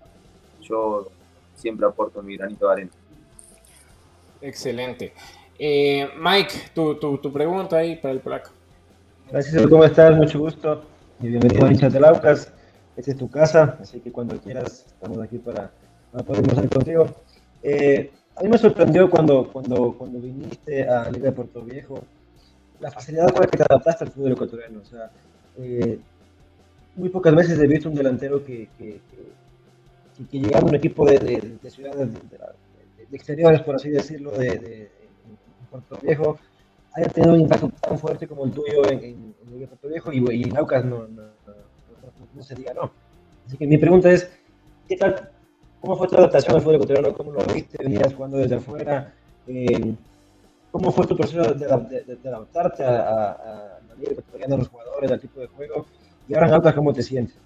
yo siempre aporto mi granito de arena. Excelente. Eh, Mike, tu, tu, tu, pregunta ahí para el polaco. Gracias, ¿cómo estás? Mucho gusto y bienvenido a Hinchas de Laucas. Esta es tu casa, así que cuando quieras estamos aquí para, para poder conversar contigo. Eh, a mí me sorprendió cuando, cuando, cuando viniste a Liga de Puerto Viejo la facilidad con la que te adaptaste al fútbol ecuatoriano. O sea, eh, muy pocas veces he visto un delantero que, que, que, que llegando a un equipo de, de, de ciudades de, exteriores, por así decirlo, de, Puerto Viejo, haya tenido un impacto tan fuerte como el tuyo en, en, en de Puerto Viejo y, y en Aucas no, no, no, se diga no. Así que mi pregunta es, ¿qué tal ¿Cómo fue tu adaptación al fútbol ecuatoriano? ¿Cómo lo viste? ¿Venías jugando desde afuera? Eh, ¿Cómo fue tu proceso de, de, de adaptarte a, a, a, la liga ecuatoriana, a los jugadores, al tipo de juego? Y ahora en Aucas, ¿cómo te sientes?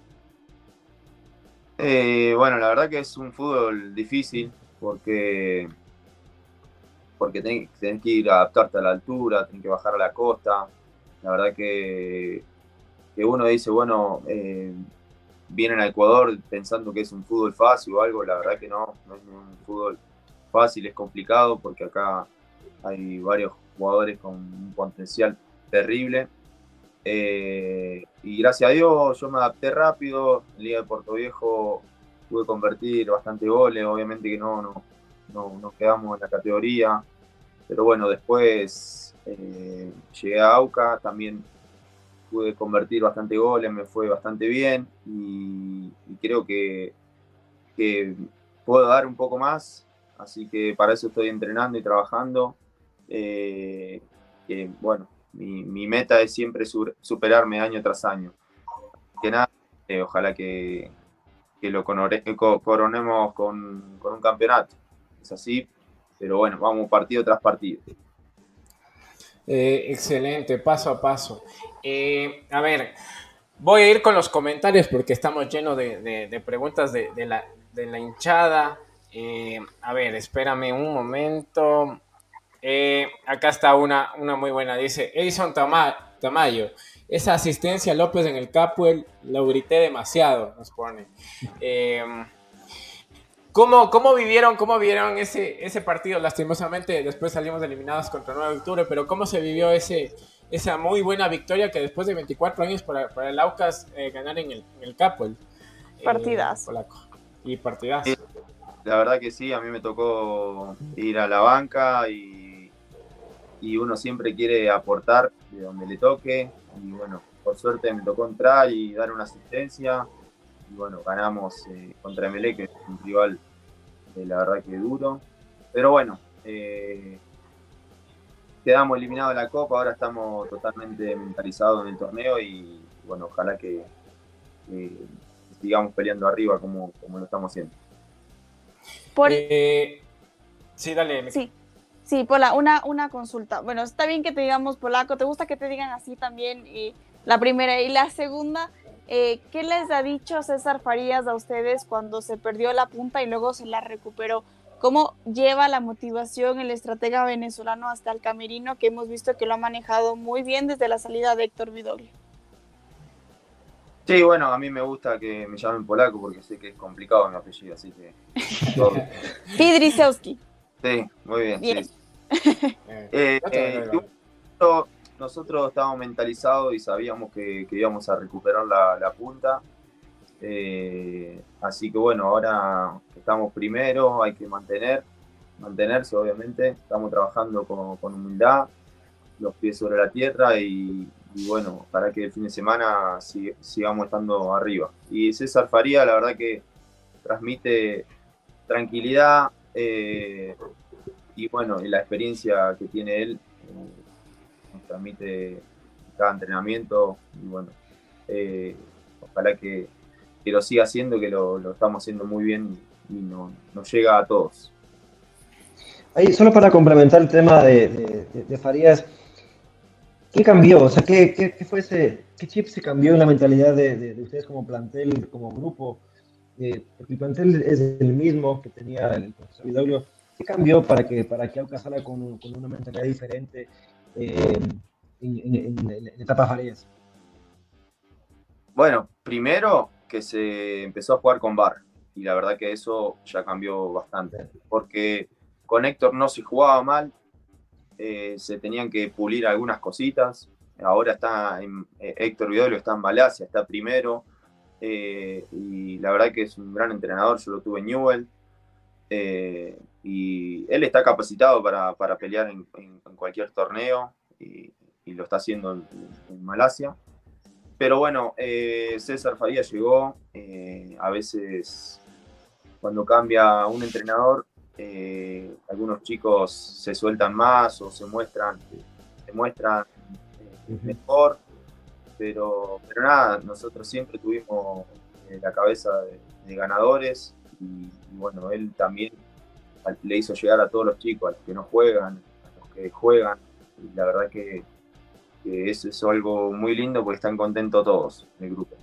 Eh, bueno, la verdad que es un fútbol difícil porque porque tenés, que ir a adaptarte a la altura, tenés que bajar a la costa. La verdad que, que uno dice, bueno, eh, vienen a Ecuador pensando que es un fútbol fácil o algo, la verdad que no, no es un fútbol fácil, es complicado porque acá hay varios jugadores con un potencial terrible. Eh, y gracias a Dios yo me adapté rápido, en Liga de Puerto Viejo pude convertir bastante goles, obviamente que no, no, no nos quedamos en la categoría, pero bueno, después eh, llegué a AUCA, también pude convertir bastante goles, me fue bastante bien y, creo que, que, puedo dar un poco más, así que para eso estoy entrenando y trabajando. Eh, bueno, mi, mi, meta es siempre superarme año tras año. Que nada, eh, ojalá que, que lo coronemos con, con un campeonato. Es así, pero bueno, vamos partido tras partido. Eh, excelente, paso a paso. Eh, a ver, voy a ir con los comentarios porque estamos llenos de, de, de preguntas de, la, de, la, hinchada. Eh, a ver, espérame un momento. Acá está una, una muy buena. Dice Edison Tama Tamayo. Esa asistencia López en el Capuel lo grité demasiado, nos pone. ¿Cómo, ¿Cómo, vivieron, cómo vivieron ese, ese partido? Lastimosamente, después salimos eliminados contra 9 de octubre, pero ¿cómo se vivió ese, esa muy buena victoria que después de 24 años para, para el Aucas eh, ganar en el, en el Capuel? Partidas. Eh, y partidas. Sí, la verdad que sí, a mí me tocó ir a la banca y, y uno siempre quiere aportar de donde le toque. Y bueno, por suerte me tocó entrar y dar una asistencia y bueno, ganamos eh, contra Emelec, que es un rival, eh, la verdad que duro. Pero bueno, eh, quedamos eliminados de la Copa, ahora estamos totalmente mentalizados en el torneo y bueno, ojalá que, que sigamos peleando arriba como, como lo estamos haciendo. Por... sí, dale. Sí. Sí, Pola, una, una consulta. Bueno, está bien que te digamos polaco, ¿te gusta que te digan así también? Y la primera. Y la segunda, eh, ¿Qué les ha dicho César Farías a ustedes cuando se perdió la punta y luego se la recuperó? ¿Cómo lleva la motivación el estratega venezolano hasta el camerino que hemos visto que lo ha manejado muy bien desde la salida de Héctor Vidoglio? Sí, bueno, a mí me gusta que me llamen polaco porque sé que es complicado mi apellido, así que... Pidrisewski. Sí, muy bien. bien. Sí. eh, eh, nosotros estábamos mentalizados y sabíamos que, íbamos a recuperar la, punta. Eh, así que bueno, ahora estamos primero, hay que mantener, mantenerse obviamente. Estamos trabajando con, humildad, los pies sobre la tierra y, bueno, para que el fin de semana sig sigamos estando arriba. Y César Faría, la verdad que transmite tranquilidad eh, y bueno, la experiencia que tiene él. Eh, transmite cada entrenamiento y bueno, eh, ojalá que, que, lo siga haciendo, que lo, lo, estamos haciendo muy bien y, y no, nos llega a todos. ahí solo para complementar el tema de, de, de Farías, ¿qué cambió? O sea, ¿qué, qué, qué fue ese, qué chip se cambió en la mentalidad de, de ustedes como plantel, como grupo? Eh, porque el plantel es el mismo que tenía el profesor. ¿Qué cambió para que, para que Aucas salga con, con una mentalidad diferente en, en, en, en etapa Farías? Bueno, primero que se empezó a jugar con VAR y la verdad que eso ya cambió bastante, porque con Héctor no se jugaba mal, eh, se tenían que pulir algunas cositas, ahora está en, eh, Héctor Vidolo está en Malasia, está primero, eh, y la verdad que es un gran entrenador, yo lo tuve en Newell, eh, y él está capacitado para, para pelear en, en, en, cualquier torneo, y, y lo está haciendo en, en Malasia. Pero bueno, eh, César Faría llegó. Eh, a veces, cuando cambia un entrenador, eh, algunos chicos se sueltan más o se muestran, se muestran eh, mejor. Pero, pero nada, nosotros siempre tuvimos eh, la cabeza de, de ganadores. Y, bueno, él también le hizo llegar a todos los chicos, a los que no juegan, a los que juegan. Y la verdad que que eso es algo muy lindo porque están contentos todos el grupo.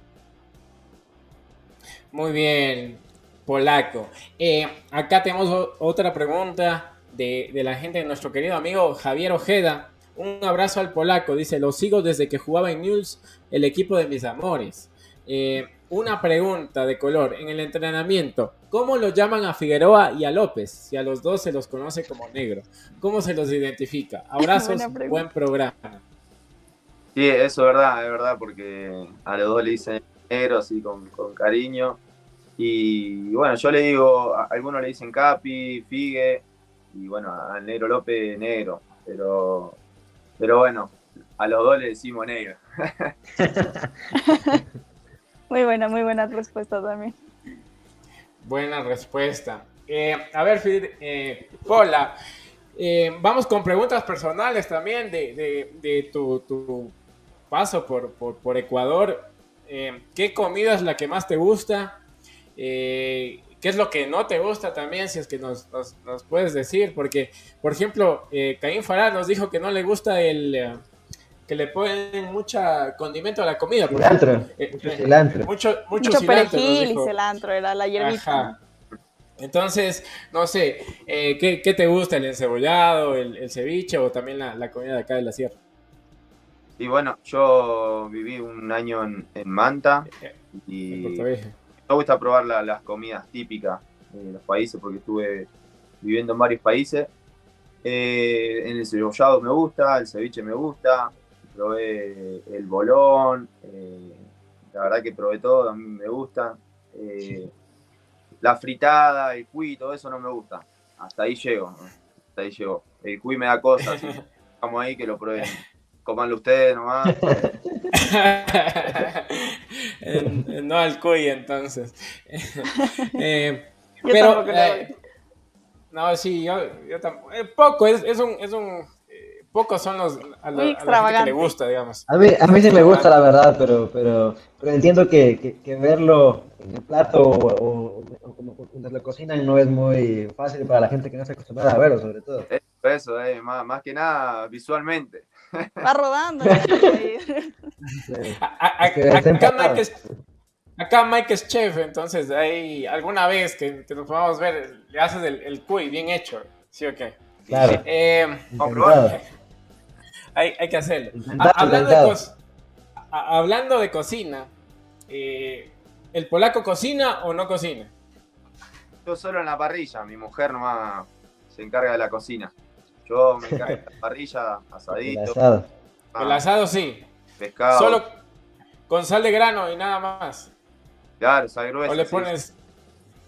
Muy bien, Polaco. Eh, acá tenemos otra pregunta de, de, la gente de nuestro querido amigo Javier Ojeda. Un abrazo al Polaco, dice, lo sigo desde que jugaba en News, el equipo de mis amores. Eh, una pregunta de color, en el entrenamiento, ¿cómo lo llaman a Figueroa y a López? Si a los dos se los conoce como negro, ¿cómo se los identifica? Abrazos, buen programa. Sí, eso es verdad, es verdad, porque a los dos le dicen negro, así con, con cariño. Y, bueno, yo le digo, a algunos le dicen Capi, Figue, y bueno, al negro López, negro. Pero, pero bueno, a los dos le decimos negro. muy buena, muy buena respuesta también. Buena respuesta. Eh, a ver, eh, Pola, eh, vamos con preguntas personales también de, de, tu, paso por, por, Ecuador. Eh, ¿Qué comida es la que más te gusta? Eh, ¿Qué es lo que no te gusta también? Si es que nos, nos, puedes decir. Porque, por ejemplo, Caín Farah nos dijo que no le gusta el... eh, que le ponen mucha condimento a la comida. Cilantro. mucho cilantro. Mucho, mucho, mucho cilantro, perejil y cilantro, era la hierbita. Ajá. Entonces, no sé, eh, ¿qué, ¿qué, te gusta? ¿El encebollado, el, el ceviche o también la, la, comida de acá de la sierra? Y bueno, yo viví un año en, en Manta y me gusta probar la, las comidas típicas de los países porque estuve viviendo en varios países. Eh, en el cebollado me gusta, el ceviche me gusta, probé el bolón, eh, la verdad que probé todo, a mí me gusta. Eh, la fritada, el cuy, todo eso no me gusta. Hasta ahí llego, ¿no? hasta ahí llego. El cuy me da cosas, vamos ahí que lo prueben. Comanlo ustedes nomás. no al cuy entonces. eh, pero, no, sí, yo, yo tampoco. Poco, es, es, un, es un pocos son los a, lo, a la que le gusta, digamos. A mí, a mí sí me gusta, la verdad, pero, pero, pero entiendo que, que, que verlo en el plato o, o, o como cuando lo cocinan no es muy fácil para la gente que no se acostumbra a verlo, sobre todo. Eso, eso eh, más, más que nada visualmente. Va rodando. acá, Mike es, acá Mike es chef, entonces hay alguna vez que, que nos podamos ver, le haces el, el cuy bien hecho, ¿sí o qué? Claro. Eh, hay, hay, que hacerlo. Hablando, de hablando, de cocina, eh, ¿el polaco cocina o no cocina? Yo solo en la parrilla, mi mujer nomás se encarga de la cocina. Yo me encargo de la parrilla, asadito. El asado. Ah, el asado sí. Pescado. Solo con sal de grano y nada más. Claro, sal gruesa. O le pones.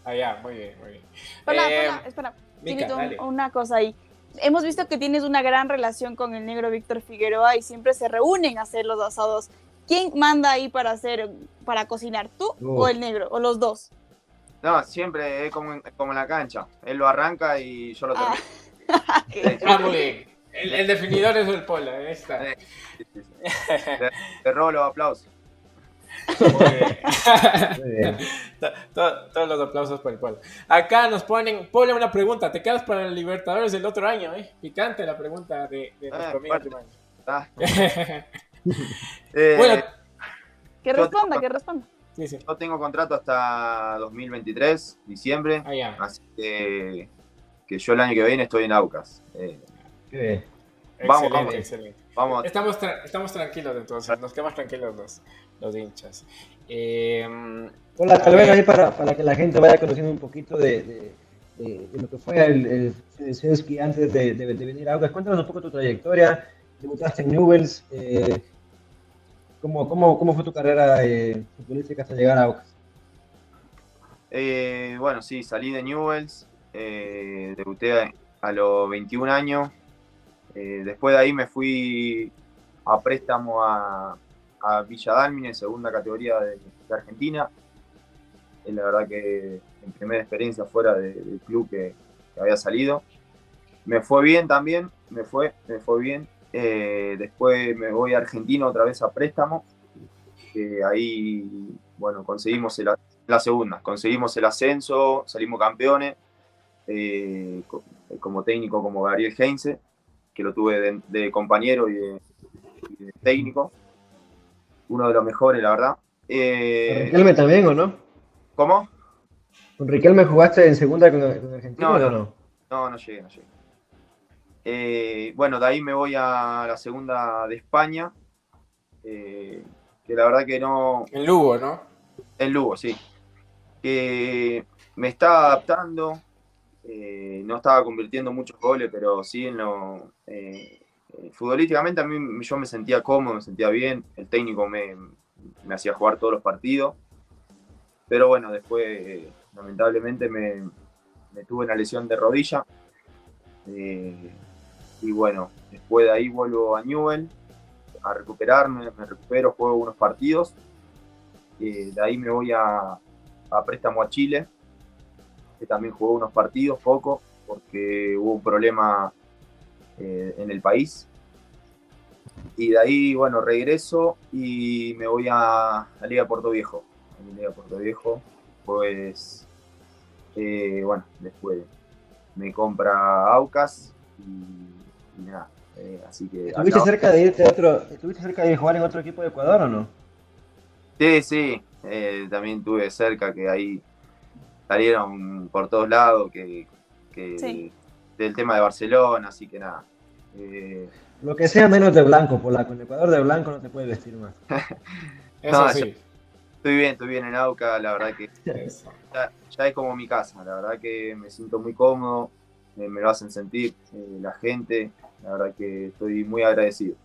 Allá, ah, muy bien, muy bien. Hola, eh, hola, espera. Mica, Chinito, una cosa ahí hemos visto que tienes una gran relación con el negro Víctor Figueroa y siempre se reúnen a hacer los asados. ¿Quién manda ahí para hacer, para cocinar, tú uh. o el negro, o los dos? No, siempre es como, como en la cancha. Él lo arranca y yo lo termino. Ah, ah muy bien. El, el, definidor es el pola, está. Sí, sí, sí. Te, te robo los aplausos. todos los aplausos para el pueblo. Acá nos ponen, ponle una pregunta, ¿te quedas para el Libertadores del otro año? Eh? Picante la pregunta de, de nuestro amigo ah. eh, bueno, que responda, que responda. Sí, sí. Yo tengo contrato hasta 2023, diciembre, ah, así que, que, yo el año que viene estoy en Aucas. Eh, vamos, vamos. excelente. Vamos. Estamos, estamos tranquilos entonces, nos quedamos tranquilos los, los hinchas. Eh, Hola, tal vez ahí para, para, que la gente vaya conociendo un poquito de, de, lo que fue el, el antes de, venir a Aucas. Cuéntanos un poco tu trayectoria. Debutaste en Newells. Eh, ¿cómo, cómo, cómo, fue tu carrera eh, futbolística hasta llegar a Aucas? Eh, bueno, sí, salí de Newells. Eh, debuté a los 21 años eh, después de ahí me fui a préstamo a, a Villa Dálmine, segunda categoría de, Argentina. Es la verdad que mi primera experiencia fuera del club que, había salido. Me fue bien también, me fue, me fue bien. Eh, después me voy a Argentina otra vez a préstamo. ahí, bueno, conseguimos la segunda, conseguimos el ascenso, salimos campeones, eh, como técnico como Gabriel Heinze que lo tuve de, compañero y de, técnico. Uno de los mejores, la verdad. Eh, Riquelme también, ¿o no? ¿Cómo? ¿Con Riquelme jugaste en segunda con, Argentina no, no, no? No, no llegué, no llegué. Eh, bueno, de ahí me voy a la segunda de España. Eh, que la verdad que no. En Lugo, ¿no? En Lugo, sí. Que me está adaptando, eh, no estaba convirtiendo muchos goles, pero sí en lo. Eh, eh, futbolísticamente a mí yo me sentía cómodo, me sentía bien. El técnico me, hacía jugar todos los partidos. Pero bueno, después, lamentablemente, me, tuve una lesión de rodilla. y bueno, después de ahí vuelvo a Newell a recuperarme, me recupero, juego unos partidos. de ahí me voy a, préstamo a Chile que también jugó unos partidos, poco, porque hubo un problema eh, en el país. Y de ahí, bueno, regreso y me voy a la Liga Puerto Viejo. En Liga Puerto Viejo, pues, eh, bueno, después me compra Aucas y, nada. Eh, así que ¿Estuviste cerca de irte otro, ¿Estuviste cerca de jugar en otro equipo de Ecuador o no? Sí, sí, también tuve cerca que ahí salieron por todos lados que, del tema de Barcelona, así que nada. Eh, Lo que sea menos de blanco, la con Ecuador de blanco no te puede vestir más. Eso sí. estoy bien, estoy bien en Auca, la verdad que ya, es como mi casa, la verdad que me siento muy cómodo, me lo hacen sentir eh, la gente, la verdad que estoy muy agradecido.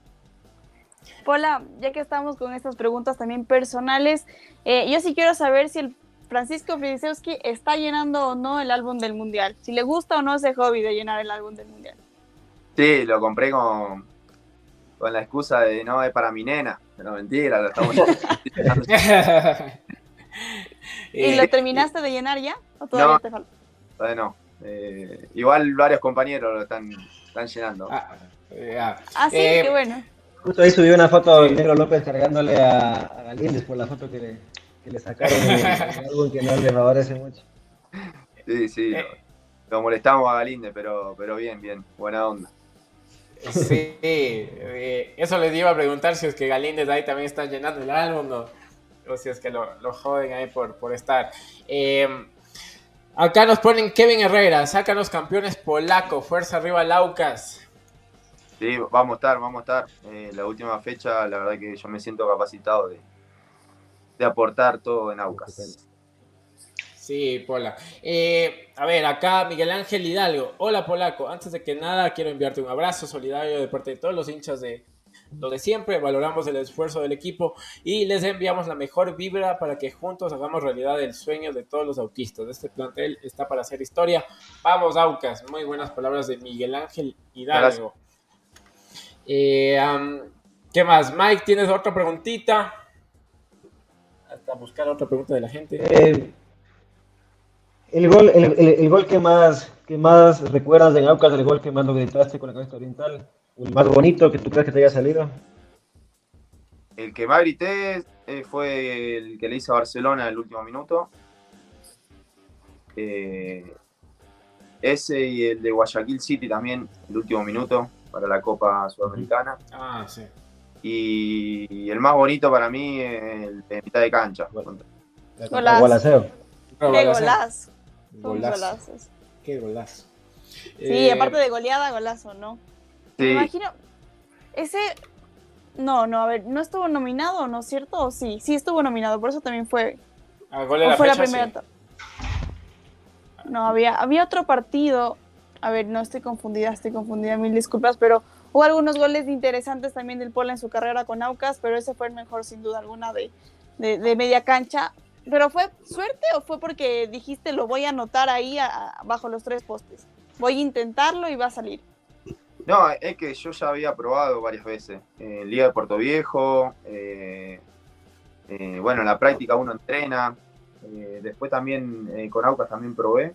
Pola, ya que estamos con estas preguntas también personales, eh, yo sí quiero saber si el Francisco Frisewski está llenando o no el álbum del Mundial. Si le gusta o no ese hobby de llenar el álbum del Mundial. Sí, lo compré con, con la excusa de no, es para mi nena. Pero mentira, lo estamos ¿Y lo terminaste de llenar ya? ¿O todavía te falta? Todavía no. Eh, igual varios compañeros lo están, están llenando. Ah, ah sí, eh, qué bueno. Justo ahí subió una foto de Negro López cargándole a, a Galíndez por la foto que le, que le sacaron algo que no le favorece mucho. Sí, sí, lo, molestamos a Galinde, pero, pero bien, bien, buena onda. Sí, eh, eso les iba a preguntar si es que Galíndez ahí también está llenando el álbum o si es que lo, lo joden ahí por, por estar. Em, acá nos ponen Kevin Herrera, sácanos campeones polaco, fuerza arriba Laucas. Sí, vamos a estar, vamos a estar. Eh, la última fecha, la verdad que yo me siento capacitado de, de aportar todo en Aucas. Sí, Pola. Eh, a ver, acá Miguel Ángel Hidalgo. Hola, Polaco. Antes de que nada, quiero enviarte un abrazo solidario de parte de todos los hinchas de lo de siempre. Valoramos el esfuerzo del equipo y les enviamos la mejor vibra para que juntos hagamos realidad el sueño de todos los autistas. Este plantel está para hacer historia. Vamos, Aucas. Muy buenas palabras de Miguel Ángel Hidalgo. Eh, ¿Qué más? Mike, ¿tienes otra preguntita? a buscar otra pregunta de la gente. Eh, el gol, el, gol que más, que más recuerdas de Aucas, el gol que más lo gritaste con la cabeza oriental, el más bonito que tú crees que te haya salido. el que más grité eh, fue el que le hizo a Barcelona en el último minuto. Eh, ese y el de Guayaquil City también, el último minuto para la Copa Sudamericana. Ah, sí. Y el más bonito para mí es el de mitad de cancha. Golazo. Golaceo. Qué golazo. Golazo. golazos. Qué golazo. Sí, Eh, aparte de goleada, golazo, ¿no? Me Sí, imagino. Ese. No, no, a ver, ¿no estuvo nominado, no es cierto? ¿O sí? Sí, estuvo nominado, por eso también fue. a gol de ¿O la fue la primera? sí. No, había, había otro partido. A ver, no estoy confundida, estoy confundida, mil disculpas, pero hubo algunos goles interesantes también del Pola en su carrera con Aucas, pero ese fue el mejor sin duda alguna de, de, de media cancha. ¿Pero fue suerte o fue porque dijiste lo voy a anotar ahí a- bajo los tres postes? Voy a intentarlo y va a salir. No, es que yo ya había probado varias veces. Eh, Liga de Puerto Viejo, eh, eh, bueno, en la práctica uno entrena. eh, después también con Aucas también probé.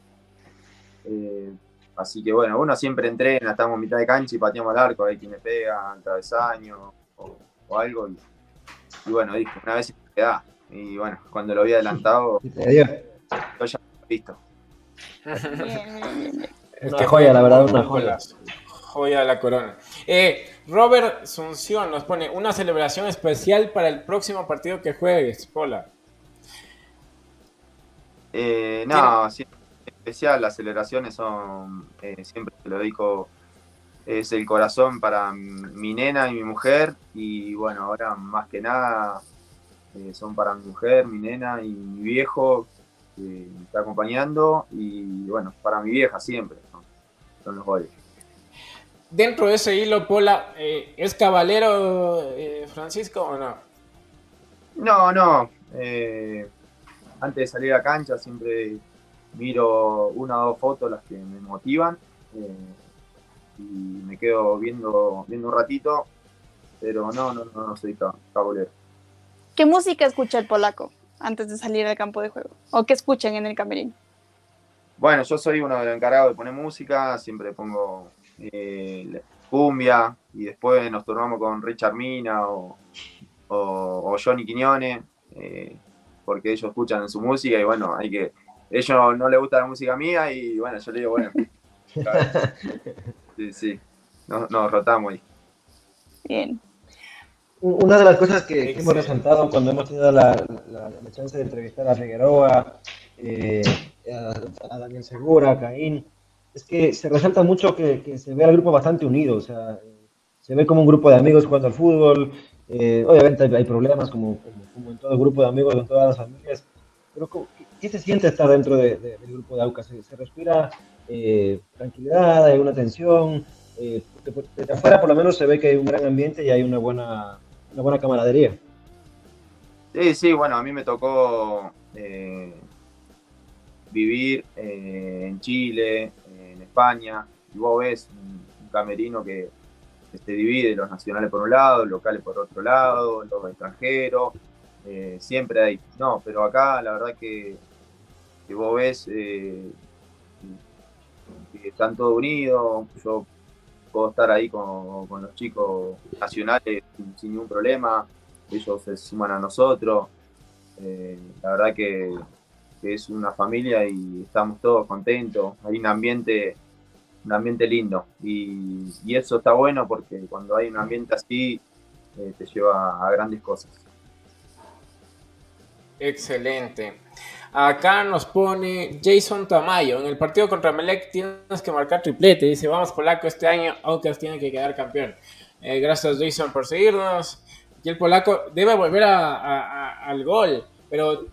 Así que bueno, uno siempre entrena, estamos en mitad de cancha y pateamos al arco, ahí quien le pega, al travesaño o, o algo. Y, bueno, dije, una vez se me queda. Y bueno, cuando lo había adelantado, yo ya bien. Es Una joya, la verdad, una un joya. Joya de la corona. Eh, Robert Sunción nos pone una celebración especial para el próximo partido que juegues, Pola. Eh, no, sí, especial, las celebraciones son, eh, siempre te lo dedico, es el corazón para mi nena y mi mujer, y bueno, ahora más que nada eh, son para mi mujer, mi nena y mi viejo, que me está acompañando, y bueno, para mi vieja siempre, ¿no? son los goles. Dentro de ese hilo, Pola, eh, ¿es caballero eh, Francisco o no? No, no. eh, antes de salir a cancha siempre miro una o dos fotos las que me motivan y me quedo viendo, viendo un ratito, pero no, no, no, no soy cab- cabulero. ¿Qué música escucha el polaco antes de salir al campo de juego? ¿O qué escuchan en el camerino? Bueno, yo soy uno de los encargados de poner música, siempre pongo eh, cumbia y después nos turnamos con Richard Mina o, o- o Johnny Quiñones, eh, porque ellos escuchan su música y bueno, hay que. Ellos no les gusta la música mía y bueno, yo le digo, bueno. claro. Sí, sí, nos, nos rotamos ahí. Bien. Una de las cosas que, que hemos resaltado cuando hemos tenido la, la- la chance de entrevistar a Figueroa, eh, a, a Daniel Segura, a Caín, es que se resalta mucho que, que se ve al grupo bastante unido, o sea, se ve como un grupo de amigos jugando al fútbol, eh, obviamente hay, hay problemas como, como, como en todo grupo de amigos, en todas las familias, pero ¿cómo- ¿qué, se siente estar dentro de- de- del grupo de AUCA? ¿Se, se respira eh, tranquilidad, hay una tensión? Eh, de- afuera por lo menos se ve que hay un gran ambiente y hay una buena, una buena camaradería. Sí, sí, bueno, a mí me tocó eh, vivir eh, en Chile, en España, y vos ves un, camerino que, se divide, los nacionales por un lado, locales por otro lado, los extranjeros, eh, siempre hay. No, pero acá la verdad que, que vos ves que están todos unidos, yo puedo estar ahí con, con los chicos nacionales sin, ningún problema, ellos se suman a nosotros. Eh, la verdad que, que es una familia y estamos todos contentos. Hay un ambiente, un ambiente lindo y, y eso está bueno porque cuando hay un ambiente así eh, te lleva a grandes cosas. Excelente. Acá nos pone Jason Tamayo. En el partido contra Melec tienes que marcar triplete. Dice, vamos polaco este año, Aucas tiene que quedar campeón. Eh, gracias Jason por seguirnos. Y el polaco debe volver al gol, pero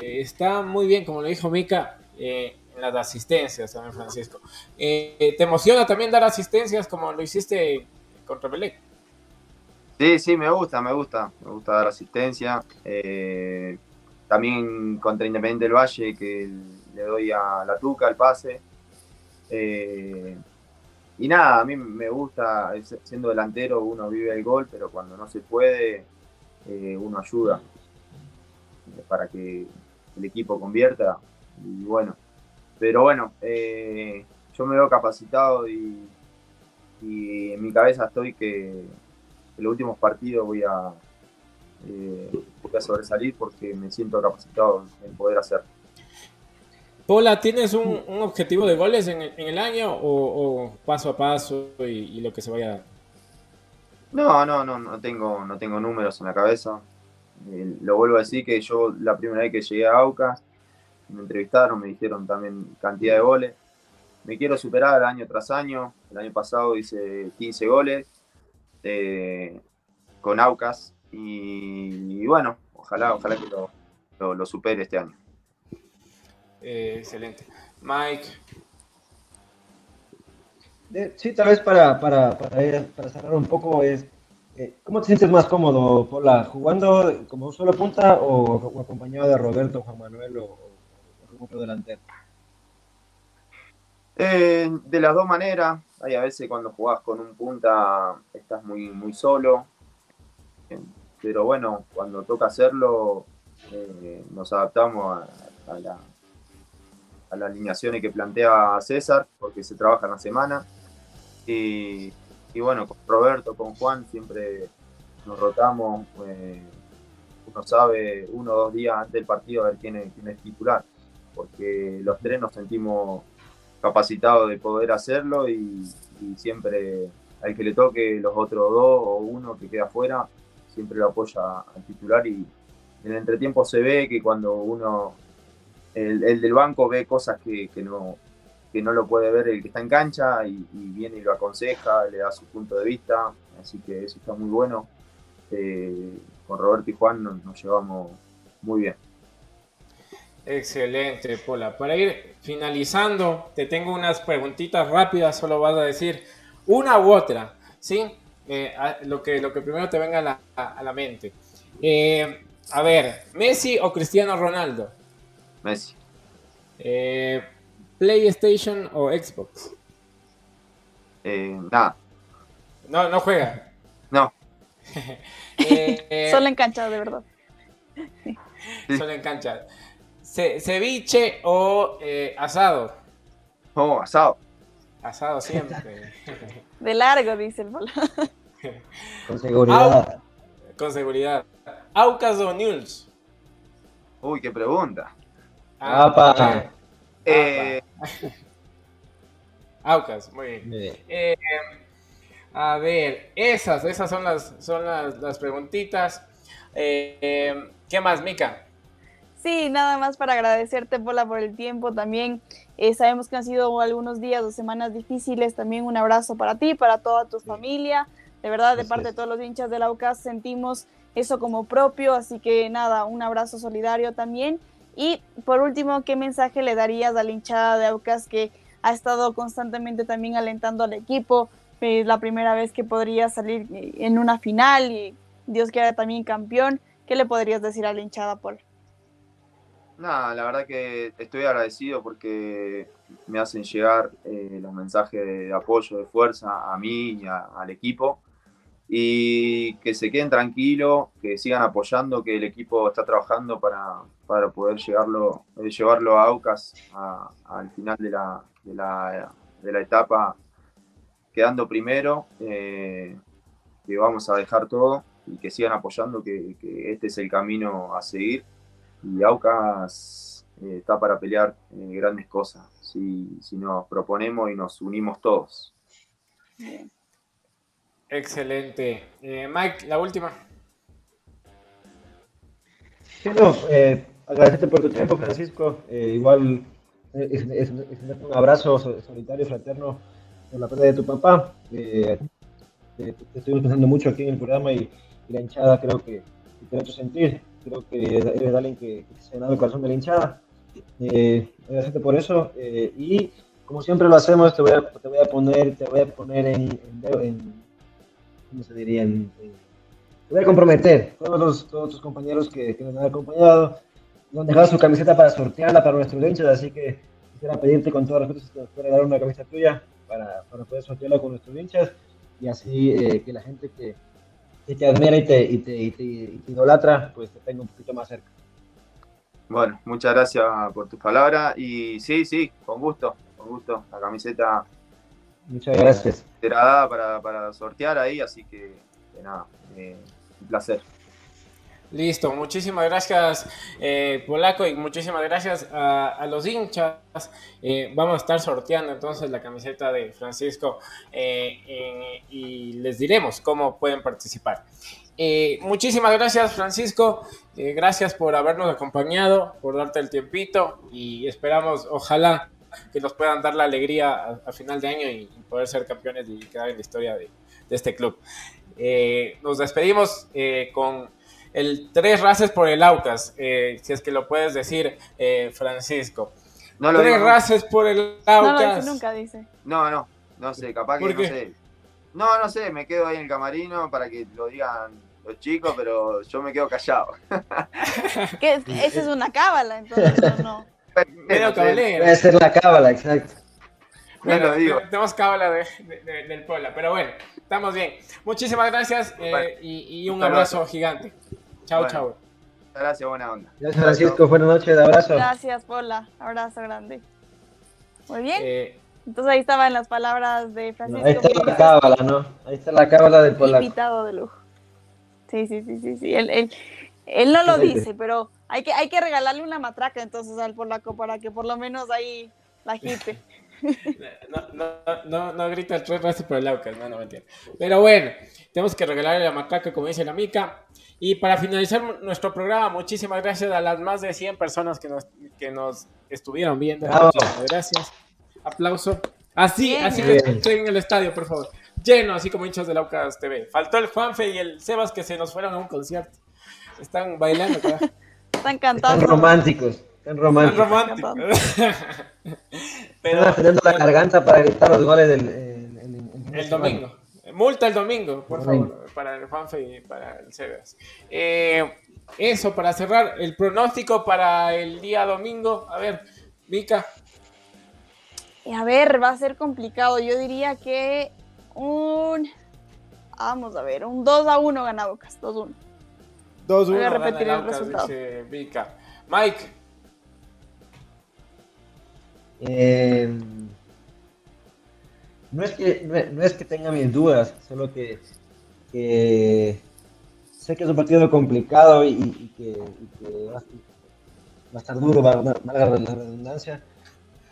eh, está muy bien, como lo dijo Mika, eh, en las asistencias también Francisco. ¿Te emociona también dar asistencias como lo hiciste contra Melec? Sí, sí, me gusta, me gusta. Me gusta dar asistencia. Eh, también contra Independiente del Valle, que le doy a la tuca el pase. Eh, y nada, a mí me gusta, siendo delantero uno vive el gol, pero cuando no se puede, eh, uno ayuda para que el equipo convierta. Y bueno, pero bueno, eh, yo me veo capacitado y, y en mi cabeza estoy que en los últimos partidos voy a, voy a sobresalir porque me siento capacitado en poder hacerlo. Pola, ¿tienes un, objetivo de goles en el, año o, paso a paso y, lo que se vaya No, no, no, no tengo, no tengo números en la cabeza. Eh, lo vuelvo a decir que yo la primera vez que llegué a Aucas, me entrevistaron, me dijeron también cantidad de goles. Me quiero superar año tras año. El año pasado hice 15 goles eh, con Aucas y, bueno, ojalá, ojalá que lo supere este año. Eh, excelente. Mike. Sí, tal vez para, para, para, cerrar un poco, es, eh, ¿cómo te sientes más cómodo, Pola? ¿Jugando como solo punta o, acompañado de Roberto, Juan Manuel o, como otro delantero? Eh, de las dos maneras, hay a veces cuando jugás con un punta estás muy, muy solo, pero bueno, cuando toca hacerlo nos adaptamos a la, a las alineaciones que plantea César, porque se trabaja en la semana. Y, bueno, con Roberto, con Juan, siempre nos rotamos. Eh, uno sabe uno o dos días antes del partido a ver quién es, quién es titular, porque los tres nos sentimos capacitados de poder hacerlo y, siempre al que le toque los otros dos o uno que queda afuera, siempre lo apoya al titular y en el entretiempo se ve que cuando uno el, del banco ve cosas que, no, no lo puede ver el que está en cancha y, viene y lo aconseja, le da su punto de vista, así que eso está muy bueno. Eh, con Roberto y Juan nos, llevamos muy bien. Excelente, Pola. Para ir finalizando, te tengo unas preguntitas rápidas, solo vas a decir una u otra, ¿sí? Eh, lo, que, lo que primero te venga a la, a la mente. Eh, a ver, ¿Messi o Cristiano Ronaldo? Messi. Eh, ¿PlayStation o Xbox? Eh, nada. No, no juega. No. eh, Solo en cancha, de verdad. Solo en cancha. ¿Ceviche o eh, asado? Oh, asado. Asado siempre. De largo, dice el bola. Con seguridad. con seguridad. ¿Aucas o News? Uy, qué pregunta. Ah, eh, Aucas, muy bien. Eh, a ver, esas, esas son las, son las, preguntitas. Eh, ¿Qué más, Mica? Sí, nada más para agradecerte, Pola, por el tiempo también. sabemos que han sido algunos días o semanas difíciles. También un abrazo para ti, para toda tu familia. De verdad, de parte de todos los hinchas de la UCAS, sentimos eso como propio. Así que nada, un abrazo solidario también. Y por último, ¿qué mensaje le darías a la hinchada de Aucas que ha estado constantemente también alentando al equipo? Es la primera vez que podría salir en una final y Dios quiera también campeón. ¿Qué le podrías decir a la hinchada, Paul? Nada, la verdad que estoy agradecido porque me hacen llegar eh, los mensajes de apoyo, de fuerza a mí y al equipo. Y que se queden tranquilos, que sigan apoyando, que el equipo está trabajando para, poder llevarlo, eh, llevarlo a Aucas al final de la, de, la, etapa, quedando primero, eh, que vamos a dejar todo y que sigan apoyando, que, este es el camino a seguir y Aucas eh, está para pelear grandes cosas si, si nos proponemos y nos unimos todos. Excelente. Eh, Mike, la última. Bueno, eh, agradecerte por tu tiempo, Francisco. Eh, igual es, un abrazo solitario, fraterno por la pérdida de tu papá. te estuvimos pensando mucho aquí en el programa y, la hinchada creo que, te ha hecho sentir. Creo que eres alguien que, se ha el corazón de la hinchada. agradecerte por eso. y como siempre lo hacemos, te voy a, te voy a poner, te voy a poner en, en ¿cómo se diría? voy a comprometer todos los, todos tus compañeros que, nos han acompañado, nos han dejado su camiseta para sortearla para nuestros hinchas, así que quisiera pedirte con todo respeto si te puede dar una camiseta tuya para, para poder sortearla con nuestros hinchas y así eh, que la gente que, que, te admira y te, y te, y te, idolatra, pues te tenga un poquito más cerca. Bueno, muchas gracias por tus palabras y sí, sí, con gusto, con gusto. La camiseta Muchas gracias. Será para, para sortear ahí, así que, nada, eh, un placer. Listo, muchísimas gracias eh, Polaco y muchísimas gracias a, los hinchas. Eh, vamos a estar sorteando entonces la camiseta de Francisco eh, y les diremos cómo pueden participar. muchísimas gracias Francisco, gracias por habernos acompañado, por darte el tiempito y esperamos, ojalá que nos puedan dar la alegría a, final de año y, poder ser campeones y quedar en la historia de este club. nos despedimos con el tres races por el Aucas, eh, si es que lo puedes decir, eh, Francisco. No lo tres races por el Aucas. No, nunca dice. No, no, no sé, capaz que no sé. No, no sé, me quedo ahí en el camarino para que lo digan los chicos, pero yo me quedo callado. ¿Qué? Esa es una cábala, entonces, no. Medio cabalera. Puede ser la cábala, exacto. Bueno, lo digo. tenemos cábala del Puebla, pero bueno, estamos bien. Muchísimas gracias eh, y, un abrazo gigante. Chao, chao. Gracias, buena onda. Gracias, Francisco. Buenas noches, abrazo. Gracias, Pola. Abrazo grande. Muy bien. Eh, Entonces ahí estaban las palabras de Francisco. ahí está la cábala, ¿no? Ahí está la cábala del polaco. Invitado de lujo. Sí, sí, sí, sí. sí. Él, él, él no lo dice, pero hay que, hay que regalarle una matraca entonces al polaco para que por lo menos ahí la agite. No, no, no, no grita el tres veces por el Aucas, no, no me entiendo. Pero bueno, tenemos que regalarle la matraca, como dice la mica. Y para finalizar nuestro programa, muchísimas gracias a las más de 100 personas que nos, que nos estuvieron viendo. gracias. Aplauso. Así, así que estoy en el estadio, por favor. Lleno, así como hinchas de Laucas TV. Faltó el Juanfe y el Sebas que se nos fueron a un concierto. Están bailando, Están cantando. Están románticos. Están románticos. Están románticos. Pero, Están teniendo la garganta para gritar los goles del el domingo. Multa el domingo, por favor, para el Juanfe y para el Sebas. Eh, eso, para cerrar, el pronóstico para el día domingo. A ver, Mica. A ver, va a ser complicado. Yo diría que un. Vamos a ver, un 2 a 1 gana Bocas, 2 1. 2 1 Voy a repetir el resultado. Dice Mica. Mike. Eh, no es que, no es, que tenga mis dudas, solo que, sé que es un partido complicado y, que, va, a estar duro, va, va, la redundancia.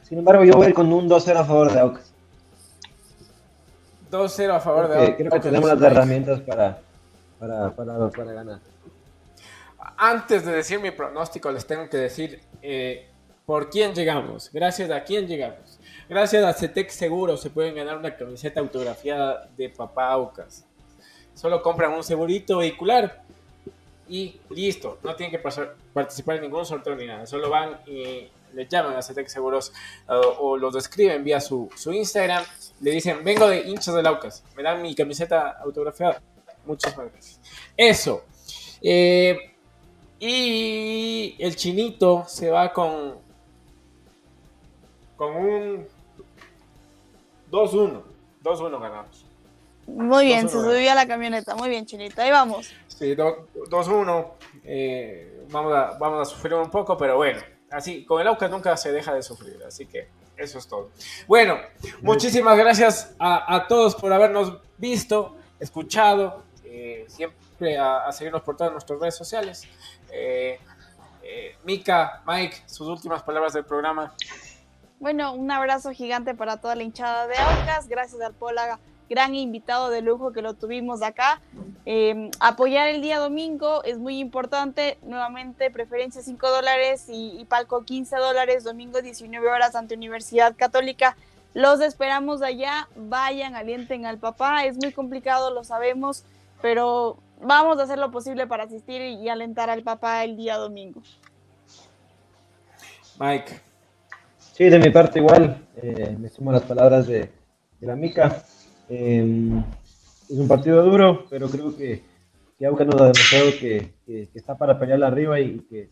Sin embargo, yo voy a ir con un 2-0 a favor de Aucas. 2-0 a favor de Aucas. Creo que tenemos las herramientas para, para, para, para, ganar. Antes de decir mi pronóstico, les tengo que decir eh, por quién llegamos, gracias a quién llegamos. Gracias a CETEC Seguro se pueden ganar una camiseta autografiada de Papá Aucas. Solo compran un segurito vehicular y listo. No tienen que participar en ningún sorteo ni nada. Solo van y le llaman a CETEC Seguros o, los describen vía su, Instagram. Le dicen, vengo de hinchas del Aucas. Me dan mi camiseta autografiada. Muchas gracias. Eso. Eh, y el chinito se va con con un 2-1. 2-1 ganamos. Muy bien, se subió a la camioneta. Muy bien, Chinita. Ahí vamos. Sí, 2-1. Eh, vamos, a, vamos a sufrir un poco, pero bueno. Así, con el Aucas nunca se deja de sufrir. Así que eso es todo. Bueno, muchísimas gracias a, todos por habernos visto, escuchado. Eh, siempre a, seguirnos por todas nuestras redes sociales. Eh, Mika, Mike, sus últimas palabras del programa. Bueno, un abrazo gigante para toda la hinchada de Aucas. Gracias al Pola, gran invitado de lujo que lo tuvimos acá. Em, apoyar el día domingo es muy importante. Nuevamente, preferencia 5 dólares y, palco 15 dólares. Domingo 19 horas ante Universidad Católica. Los esperamos allá. Vayan, alienten al papá. Es muy complicado, lo sabemos, pero vamos a hacer lo posible para asistir y alentar al papá el día domingo. Mike. Sí, de mi parte igual, eh, me sumo a las palabras de, la Mica. Em, es un partido duro, pero creo que, que Auca nos ha demostrado que, está para pelear arriba y que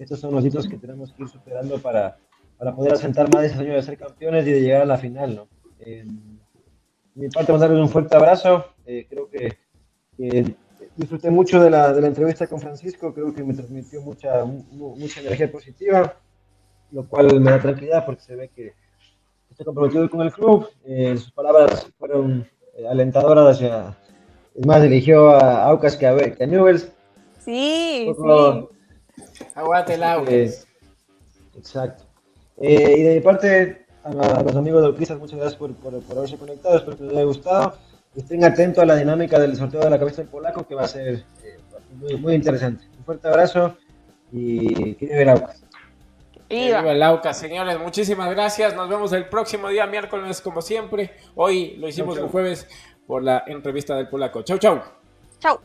estos son los hitos que tenemos que ir superando para, para poder asentar más ese sueño de ser campeones y de llegar a la final. ¿no? Em, de mi parte, mandarles un fuerte abrazo. Eh, creo que, disfruté mucho de la, de la entrevista con Francisco, creo que me transmitió mucha, mucha energía positiva lo cual me da tranquilidad porque se ve que está comprometido con el club. Eh, sus palabras fueron eh, alentadoras hacia. Es más, eligió a Aucas que a, que a Newells. Sí, Poco- sí. Aguante el Aucas. Eh, exacto. Eh, y de mi parte, a, a los amigos de Auquistas, muchas gracias por, por, por haberse conectado, espero que les haya gustado. Estén atentos a la dinámica del sorteo de la cabeza del polaco, que va a ser eh, muy, muy interesante. Un fuerte abrazo y que vive el Aucas. Viva. Viva el Aucas, señores. Muchísimas gracias. Nos vemos el próximo día, miércoles, como siempre. Hoy lo hicimos Chau, chau. el jueves por la entrevista del polaco. Chau, chau. Chao.